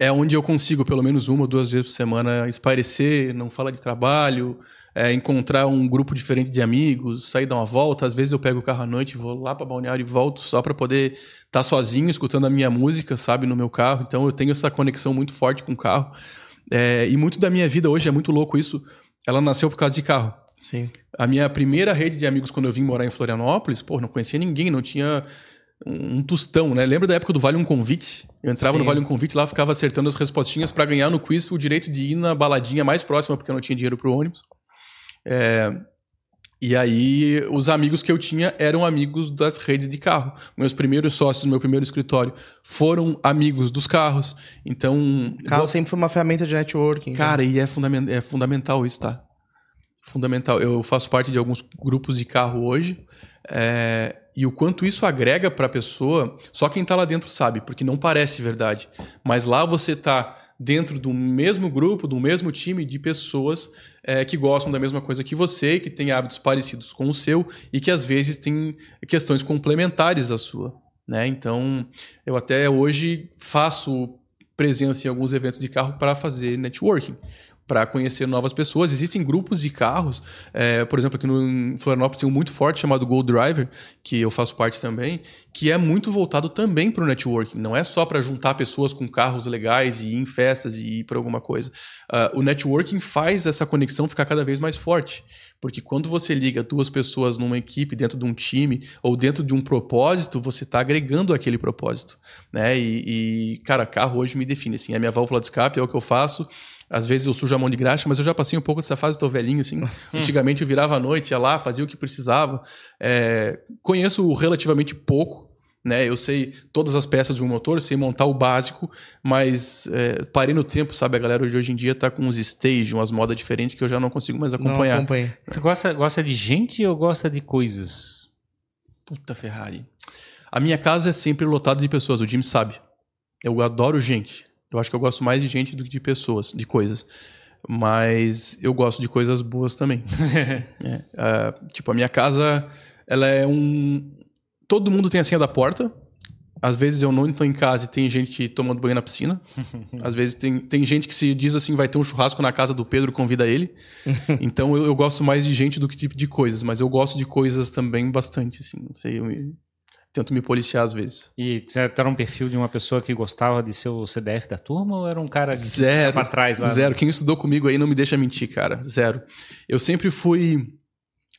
é onde eu consigo, pelo menos uma ou duas vezes por semana, espairecer, não falar de trabalho, é, encontrar um grupo diferente de amigos, sair dar uma volta. Às vezes eu pego o carro à noite, vou lá para Balneário e volto só para poder estar sozinho, escutando a minha música, sabe, no meu carro. Então eu tenho essa conexão muito forte com o carro. É, e muito da minha vida hoje é muito louco isso. Ela nasceu por causa de carro. Sim. A minha primeira rede de amigos quando eu vim morar em Florianópolis, pô, não conhecia ninguém, não tinha um tostão, né? Lembra da época do Vale um Convite? Eu entrava no Sim. Vale um Convite lá, ficava acertando as respostinhas para ganhar no quiz o direito de ir na baladinha mais próxima, porque eu não tinha dinheiro pro ônibus. É, E aí, os amigos que eu tinha eram amigos das redes de carro. Meus primeiros sócios meu primeiro escritório foram amigos dos carros. Então, Carro sempre foi uma ferramenta de networking. né? Cara, e é, fundamen- é fundamental isso, tá? Fundamental. Eu faço parte de alguns grupos de carro hoje. é, e o quanto isso agrega para a pessoa, só quem tá lá dentro sabe, porque não parece verdade. Mas lá você tá dentro do mesmo grupo, do mesmo time de pessoas é, que gostam da mesma coisa que você, que têm hábitos parecidos com o seu e que às vezes têm questões complementares à sua. Né? Então, eu até hoje faço presença em alguns eventos de carro para fazer networking, para conhecer novas pessoas. Existem grupos de carros, é, por exemplo, aqui no Florianópolis tem um muito forte chamado Gold Driver, que eu faço parte também, que é muito voltado também para o networking. Não é só para juntar pessoas com carros legais e ir em festas e ir para alguma coisa. Ah, o networking faz essa conexão ficar cada vez mais forte. Porque quando você liga duas pessoas numa equipe, dentro de um time, ou dentro de um propósito, você está agregando aquele propósito. Né? E, e, cara, carro hoje me define. Assim, a minha válvula de escape, é o que eu faço. Às vezes eu sujo a mão de graxa, mas eu já passei um pouco dessa fase, estou velhinho, assim. Antigamente eu virava à noite, ia lá, fazia o que precisava. É, conheço relativamente pouco, né? Eu sei todas as peças de um motor, sei montar o básico, mas é, parei no tempo, sabe? A galera de hoje em dia tá com uns stage, umas modas diferentes que eu já não consigo mais Não acompanhar. acompanhei. Você gosta, gosta de gente ou gosta de coisas? Puta Ferrari. A minha casa é sempre lotada de pessoas, o Jim sabe. Eu adoro gente. Eu acho que eu gosto mais de gente do que de pessoas, de coisas. Mas eu gosto de coisas boas também. É, ah, tipo, a minha casa, ela é um. Todo mundo tem a senha da porta. Às vezes eu não estou em casa e tem gente tomando banho na piscina. Às vezes tem, tem gente que se diz assim, vai ter um churrasco na casa do Pedro, convida ele. então eu, eu gosto mais de gente do que tipo de coisas, mas eu gosto de coisas também bastante, assim. Não sei, eu me- tento me policiar às vezes. E você era um perfil de uma pessoa que gostava de ser o CDF da turma ou era um cara que Zero. pra trás lá? Zero. Quem estudou comigo aí não me deixa mentir, cara. Zero. Eu sempre fui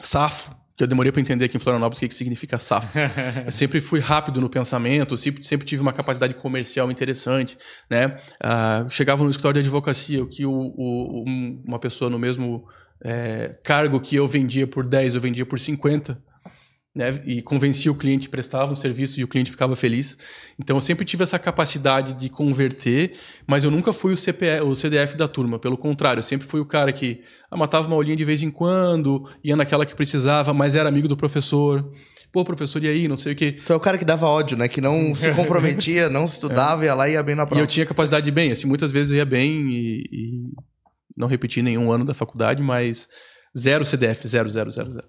safo, que eu demorei para entender aqui em Florianópolis o que, que significa safo. eu sempre fui rápido no pensamento, sempre, sempre tive uma capacidade comercial interessante, né? Ah, chegava no escritório de advocacia, que o, o- um- uma pessoa no mesmo é, cargo que eu vendia por 10, eu vendia por 50. Né, e convencia o cliente, prestava um serviço e o cliente ficava feliz. Então eu sempre tive essa capacidade de converter, mas eu nunca fui o, CPE, o CDF da turma. Pelo contrário, eu sempre fui o cara que ah, matava uma aulinha de vez em quando, ia naquela que precisava, mas era amigo do professor. Pô, professor, e aí? Não sei o quê. Tu é o cara que dava ódio, né? Que não se comprometia, não estudava, ia lá e ia bem na E prova. eu tinha capacidade de bem. Assim, muitas vezes eu ia bem e, e não repeti nenhum ano da faculdade, mas zero CDF, zero, zero, zero, zero.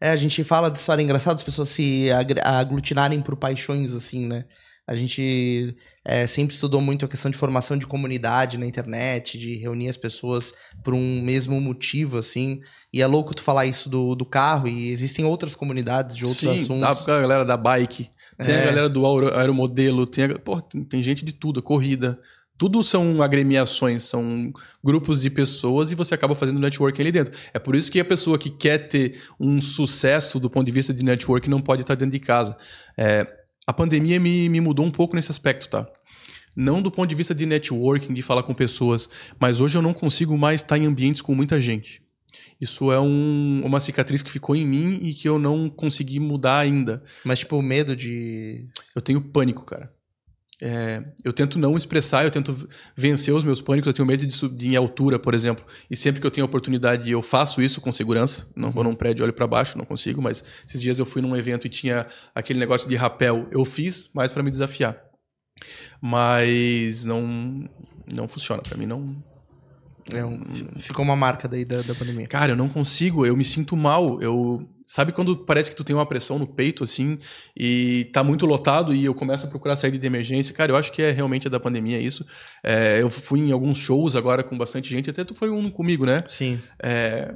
É, a gente fala de história engraçada, as pessoas se aglutinarem por paixões, assim, né? A gente é, sempre estudou muito a questão de formação de comunidade na internet, de reunir as pessoas por um mesmo motivo, assim. E é louco tu falar isso do, do carro, e existem outras comunidades de outros Sim, assuntos. tá, a galera da bike, tem É. a galera do aero- aeromodelo, tem, a, pô, tem gente de tudo, corrida. Tudo são agremiações, são grupos de pessoas e você acaba fazendo networking ali dentro. É por isso que a pessoa que quer ter um sucesso do ponto de vista de networking não pode estar dentro de casa. É, a pandemia me, me mudou um pouco nesse aspecto, tá? Não do ponto de vista de networking, de falar com pessoas, mas hoje eu não consigo mais estar em ambientes com muita gente. Isso é um- uma cicatriz que ficou em mim e que eu não consegui mudar ainda. Mas, tipo, o medo de. Eu tenho pânico, cara. É, eu tento não expressar, eu tento vencer os meus pânicos. Eu tenho medo de subir em altura, por exemplo. E sempre que eu tenho oportunidade, eu faço isso com segurança. Não vou num prédio, olho para baixo, não consigo. Mas esses dias eu fui num evento e tinha aquele negócio de rapel. Eu fiz, mais para me desafiar. Mas não, não funciona. Para mim, não, é um, ficou uma marca daí da, da pandemia. Cara, eu não consigo, eu me sinto mal. Eu Sabe quando parece que tu tem uma pressão no peito, assim, e tá muito lotado e eu começo a procurar saída de emergência? Cara, eu acho que é realmente da pandemia isso. É, eu fui em alguns shows agora com bastante gente, até tu foi um comigo, né? Sim. É,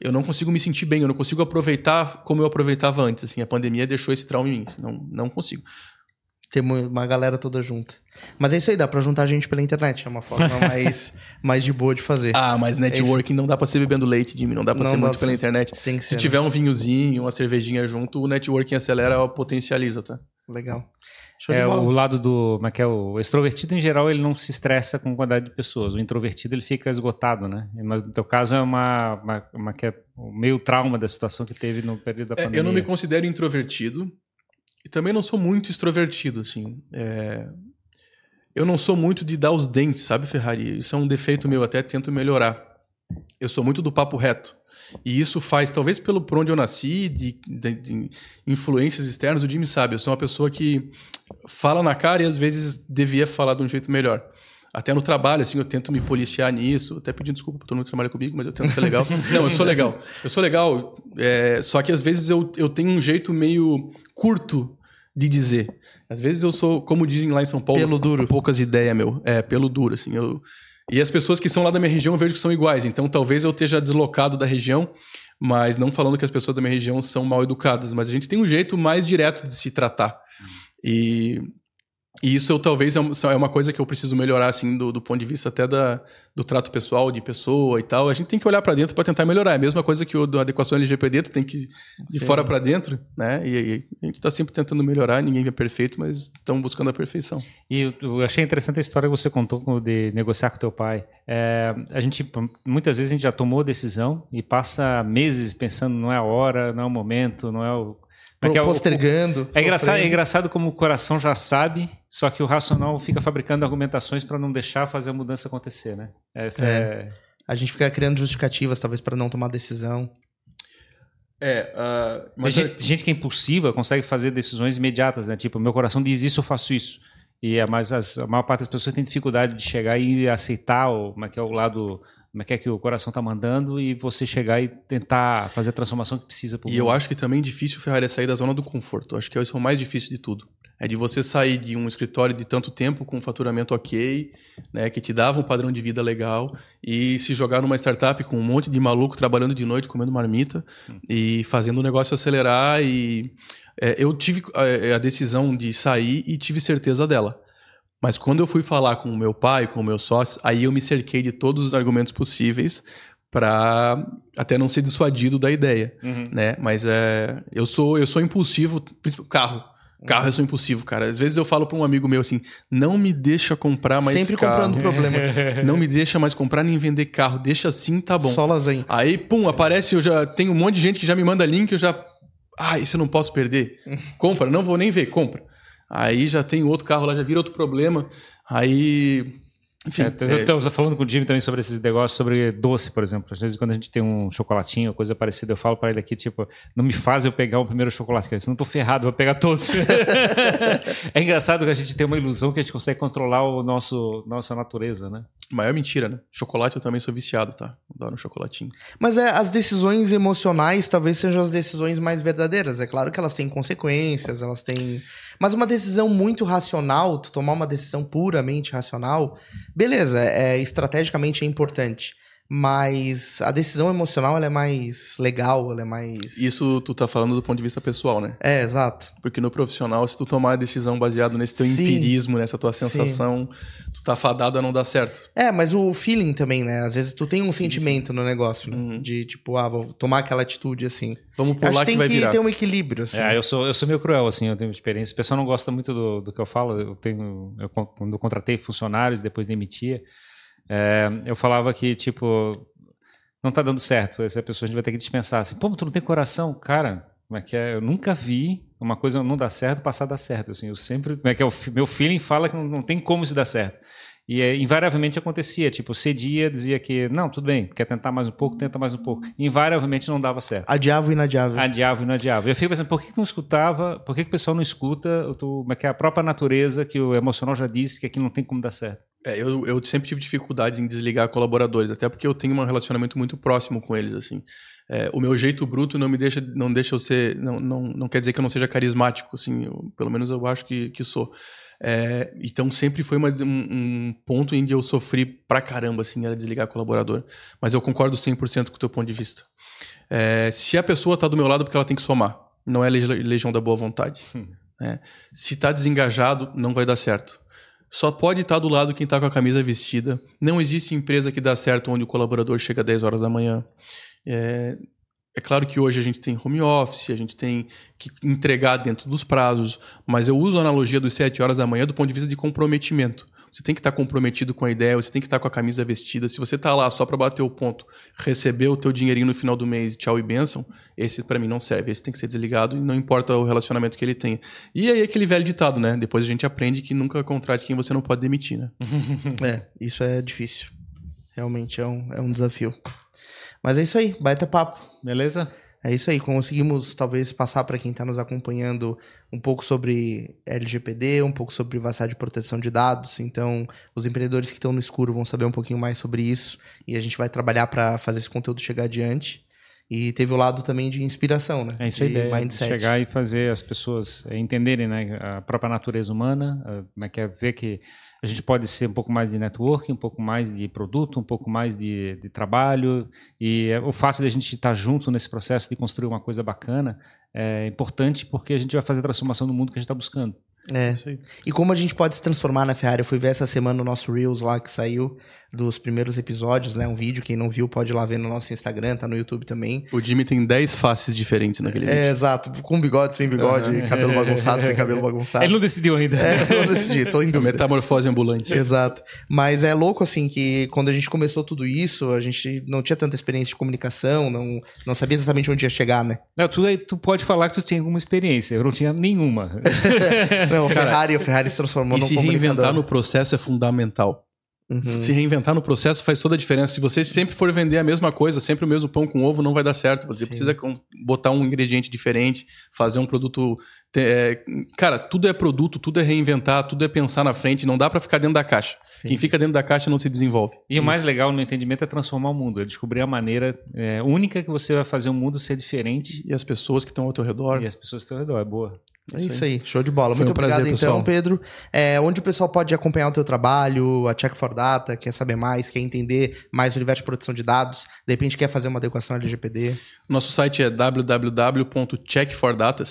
eu não consigo me sentir bem, eu não consigo aproveitar como eu aproveitava antes, assim. A pandemia deixou esse trauma em mim, não, não consigo. Ter uma galera toda junta. Mas é isso aí, dá pra juntar gente pela internet. É uma forma mais, mais de boa de fazer. Ah, mas networking é não dá pra ser bebendo leite, Jimmy. Não dá pra não ser muito pela internet. Tem que Se ser, tiver né? um vinhozinho, uma cervejinha junto, o networking acelera, potencializa, tá? Legal. Show é, de bola. o lado do. Como é que é? O extrovertido, em geral, ele não se estressa com quantidade de pessoas. O introvertido, ele fica esgotado, né? Mas no teu caso, é uma, uma, uma que é o meio trauma da situação que teve no período da É, pandemia. eu não me considero introvertido e também não sou muito extrovertido, assim. É, Eu não sou muito de dar os dentes, sabe, Ferrari? Isso é um defeito meu, até tento melhorar. Eu sou muito do papo reto. E isso faz, talvez pelo por onde eu nasci, de, de- de influências externas, o Jimmy sabe. Eu sou uma pessoa que fala na cara e às vezes devia falar de um jeito melhor. Até no trabalho, assim, eu tento me policiar nisso. Até pedindo desculpa pra todo mundo que trabalha comigo, mas eu tento ser legal. Não, eu sou legal. Eu sou legal. é, só que às vezes eu, eu tenho um jeito meio curto de dizer. Às vezes eu sou, como dizem lá em São Paulo, Pelo duro. poucas ideias, meu. É, pelo duro, assim. Eu, e as pessoas que são lá da minha região eu vejo que são iguais. Então talvez eu esteja deslocado da região, mas não falando que as pessoas da minha região são mal educadas. Mas a gente tem um jeito mais direto de se tratar. E, e isso eu, talvez é é uma coisa que eu preciso melhorar, assim, do, do ponto de vista até da, do trato pessoal, de pessoa e tal. A gente tem que olhar para dentro para tentar melhorar. É a mesma coisa que o da adequação LGPD, tu tem que ir de Sim. fora para dentro, né? E, e a gente está sempre tentando melhorar, ninguém é perfeito, mas estamos buscando a perfeição. E eu, achei interessante a história que você contou de negociar com teu pai. É, a gente muitas vezes a gente já tomou decisão e passa meses pensando não é a hora, não é o momento, não é o como é que é o- Postergando. É engraçado, é engraçado como o coração já sabe, só que o racional fica fabricando argumentações para não deixar fazer a mudança acontecer, né? Essa É. é- A gente fica criando justificativas, talvez, para não tomar decisão. É, Tem mas gente, gente que é impulsiva consegue fazer decisões imediatas, né? Tipo, meu coração diz isso, eu faço isso. E é mais as- a maior parte das pessoas tem dificuldade de chegar e aceitar o, como é que é o lado, como é que é que o coração está mandando e você chegar e tentar fazer a transformação que precisa. pro E eu mundo. acho que também difícil, Ferrari, é sair da zona do conforto. Eu acho que isso é o mais difícil de tudo. É de você sair de um escritório de tanto tempo com um faturamento ok, né, que te dava um padrão de vida legal, e se jogar numa startup com um monte de maluco trabalhando de noite, comendo marmita e fazendo o negócio acelerar. E é, eu tive a, a decisão de sair e tive certeza dela. Mas quando eu fui falar com o meu pai, com o meu sócio, aí eu me cerquei de todos os argumentos possíveis para até não ser dissuadido da ideia, Uhum. né? Mas é, eu sou eu sou impulsivo, principalmente carro. Carro eu sou impulsivo, cara. Às vezes eu falo para um amigo meu assim: "Não me deixa comprar mais Sempre carro. comprando problema. Não me deixa mais comprar nem vender carro. Deixa assim, tá bom." Só lasanha. Aí, pum, aparece, eu já tenho um monte de gente que já me manda link, eu já. Ah, isso eu não posso perder. Compra, não vou nem ver, compra. Aí já tem outro carro lá, já vira outro problema. Aí. Enfim. É, eu é, estava falando com o Jimmy também sobre esses negócios, sobre doce, por exemplo. Às vezes, quando a gente tem um chocolatinho ou coisa parecida, eu falo para ele aqui, tipo, não me faz eu pegar o primeiro chocolate, cara, senão eu tô ferrado, vou pegar todos. é engraçado que a gente tem uma ilusão que a gente consegue controlar o nosso nossa natureza, né? maior mentira, né? Chocolate eu também sou viciado, tá? Adoro um chocolatinho. Mas é, as decisões emocionais talvez sejam as decisões mais verdadeiras. É claro que elas têm consequências, elas têm. Mas uma decisão muito racional, tu tomar uma decisão puramente racional, beleza, é, estrategicamente é importante. Mas a decisão emocional ela é mais legal, ela é mais. Isso tu tá falando do ponto de vista pessoal, né? É, exato. Porque no profissional, se tu tomar a decisão baseado nesse teu Sim. empirismo, nessa tua sensação, tu tá fadado a não dar certo. É, mas o feeling também, né? Às vezes tu tem um sentimento no negócio, né? Uhum. De tipo, ah, vou tomar aquela atitude assim. Vamos por Acho que que, tem vai que virar. ter um equilíbrio, assim. É, eu sou, eu sou meio cruel, assim, eu tenho experiência. O pessoal não gosta muito do, do que eu falo. Eu tenho, eu, quando eu contratei funcionários, depois demitia, é, eu falava que, tipo, não tá dando certo. Essa pessoa a gente vai ter que dispensar. Assim, pô, tu não tem coração? Cara, como é que é? Eu nunca vi uma coisa não dá certo, passar a dar certo. Assim, eu sempre, como é que é, o meu feeling fala que não, não tem como isso dar certo. E é, invariavelmente acontecia, tipo, cedia, dizia que, não, tudo bem, quer tentar mais um pouco, tenta mais um pouco. Invariavelmente não dava certo. Adiava e inadiava. Adiava e inadiava. Eu fico pensando, por que, que não escutava, por que, que o pessoal não escuta como é que é a própria natureza, que o emocional já disse que aqui não tem como dar certo? É, eu, eu sempre tive dificuldades em desligar colaboradores, até porque eu tenho um relacionamento muito próximo com eles, assim. É, o meu jeito bruto não me deixa, não deixa eu ser, não, não, não quer dizer que eu não seja carismático, assim, eu, pelo menos eu acho que, que sou. É, então sempre foi uma, um, um, ponto em que eu sofri pra caramba, assim, era desligar colaborador. Mas eu concordo 100% com o teu ponto de vista. É, se a pessoa tá do meu lado, é porque ela tem que somar. Não é legião da boa vontade. Hum. Né? Se tá desengajado, não vai dar certo. Só pode estar do lado quem está com a camisa vestida. Não existe empresa que dá certo onde o colaborador chega às 10 horas da manhã. É, é claro que hoje a gente tem home office, a gente tem que entregar dentro dos prazos, mas eu uso a analogia dos 7 horas da manhã do ponto de vista de comprometimento. Você tem que estar comprometido com a ideia, você tem que estar com a camisa vestida. Se você está lá só para bater o ponto, receber o teu dinheirinho no final do mês, tchau e benção, esse para mim não serve. Esse tem que ser desligado e não importa o relacionamento que ele tenha. E aí aquele velho ditado, né? Depois a gente aprende que nunca contrate quem você não pode demitir, né? é, isso é difícil. Realmente é um, é um desafio. Mas é isso aí, baita papo. Beleza? É isso aí, conseguimos talvez passar para quem está nos acompanhando um pouco sobre LGPD, um pouco sobre privacidade e proteção de dados. Então, os empreendedores que estão no escuro vão saber um pouquinho mais sobre isso e a gente vai trabalhar para fazer esse conteúdo chegar adiante. E teve o lado também de inspiração, né? É isso aí, mindset. chegar e fazer as pessoas entenderem né, a própria natureza humana, como é que é ver que a gente pode ser um pouco mais de networking, um pouco mais de produto, um pouco mais de, de trabalho. E é, o fato de a gente estar junto nesse processo de construir uma coisa bacana é importante porque a gente vai fazer a transformação do mundo que a gente está buscando. É. E como a gente pode se transformar na Ferrari? Eu fui ver essa semana o nosso Reels lá que saiu dos primeiros episódios, né? Um vídeo, quem não viu pode ir lá ver no nosso Instagram, tá no YouTube também. O Jimmy tem 10 faces diferentes naquele é, vídeo. É, exato. Com bigode, sem bigode, uhum. cabelo bagunçado, sem cabelo bagunçado. Ele não decidiu ainda. É, não decidi, tô em dúvida. Metamorfose ambulante. Exato. Mas é louco, assim, que quando a gente começou tudo isso, a gente não tinha tanta experiência de comunicação, não, não sabia exatamente onde ia chegar, né? Não, tu, tu pode falar que tu tem alguma experiência, eu não tinha nenhuma. não, o Ferrari, o Ferrari se transformou e num se reinventar no processo é fundamental. Uhum. Se reinventar no processo faz toda a diferença. Se você sempre for vender a mesma coisa, sempre o mesmo pão com ovo, não vai dar certo. Você Sim. precisa botar um ingrediente diferente, fazer um produto. É, cara, tudo é produto, tudo é reinventar, tudo é pensar na frente. Não dá para ficar dentro da caixa. Sim. Quem fica dentro da caixa não se desenvolve. E Isso. o mais legal no entendimento é transformar o mundo, é descobrir a maneira é, única que você vai fazer o mundo ser diferente. E as pessoas que estão ao teu redor. E as pessoas que estão ao redor, é boa. É isso aí. show de bola. Foi Muito um obrigado, prazer, então, Pedro. É, onde o pessoal pode acompanhar o teu trabalho, a Check for Data, quer saber mais, quer entender mais o universo de proteção de dados, de repente quer fazer uma adequação LGPD? Nosso site é www.checkfordata,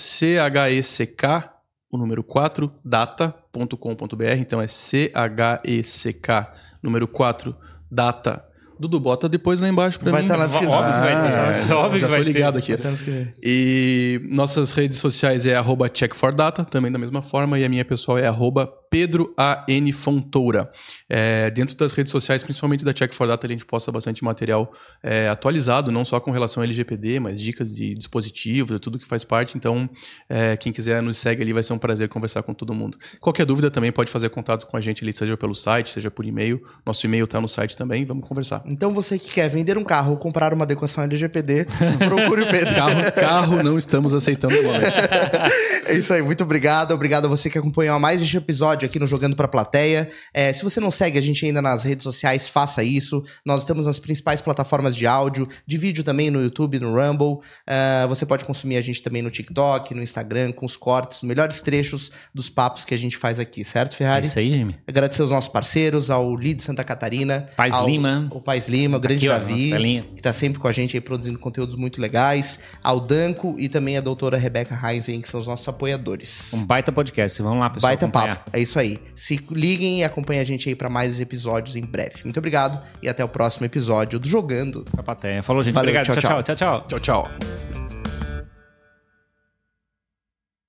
O número 4, data.com.br, então é C-H-E-C-K, número 4, data Dudu, bota depois lá embaixo pra vai mim. Tá nas óbvio vai ter. Ah, óbvio já tô ligado aqui. E nossas redes sociais é arroba checkfordata, também da mesma forma, e a minha pessoal é arroba Pedro A. N. Fontoura. É, dentro das redes sociais, principalmente da Check for Data, a gente posta bastante material é, atualizado, não só com relação ao LGPD, mas dicas de dispositivos, de tudo que faz parte. Então, é, quem quiser nos segue ali, vai ser um prazer conversar com todo mundo. Qualquer dúvida também pode fazer contato com a gente ali, seja pelo site, seja por e-mail. Nosso e-mail está no site também, vamos conversar. Então, você que quer vender um carro ou comprar uma adequação LGPD, procure o Pedro. carro, carro não estamos aceitando no momento. é isso aí, muito obrigado. Obrigado a você que acompanhou mais este episódio aqui no Jogando Pra Plateia. É, se você não segue a gente ainda nas redes sociais, faça isso. Nós estamos nas principais plataformas de áudio, de vídeo também no YouTube, no Rumble. Uh, você pode consumir a gente também no TikTok, no Instagram, com os cortes, os melhores trechos dos papos que a gente faz aqui, certo, Ferrari? É isso aí, Jimmy. Agradecer aos nossos parceiros, ao Lead Santa Catarina. Paz ao, Lima. O Paz Lima, o grande aqui, Davi, que está sempre com a gente aí produzindo conteúdos muito legais. Ao Danco e também a doutora Rebeca Heinzen, que são os nossos apoiadores. Um baita podcast. Vamos lá, pessoal. Baita acompanhar. papo. É isso aí. Se liguem e acompanhem a gente aí para mais episódios em breve. Muito obrigado e até o próximo episódio do Jogando. A plateia. Falou, gente. Valeu, Obrigado. tchau, tchau. tchau, tchau. tchau, tchau.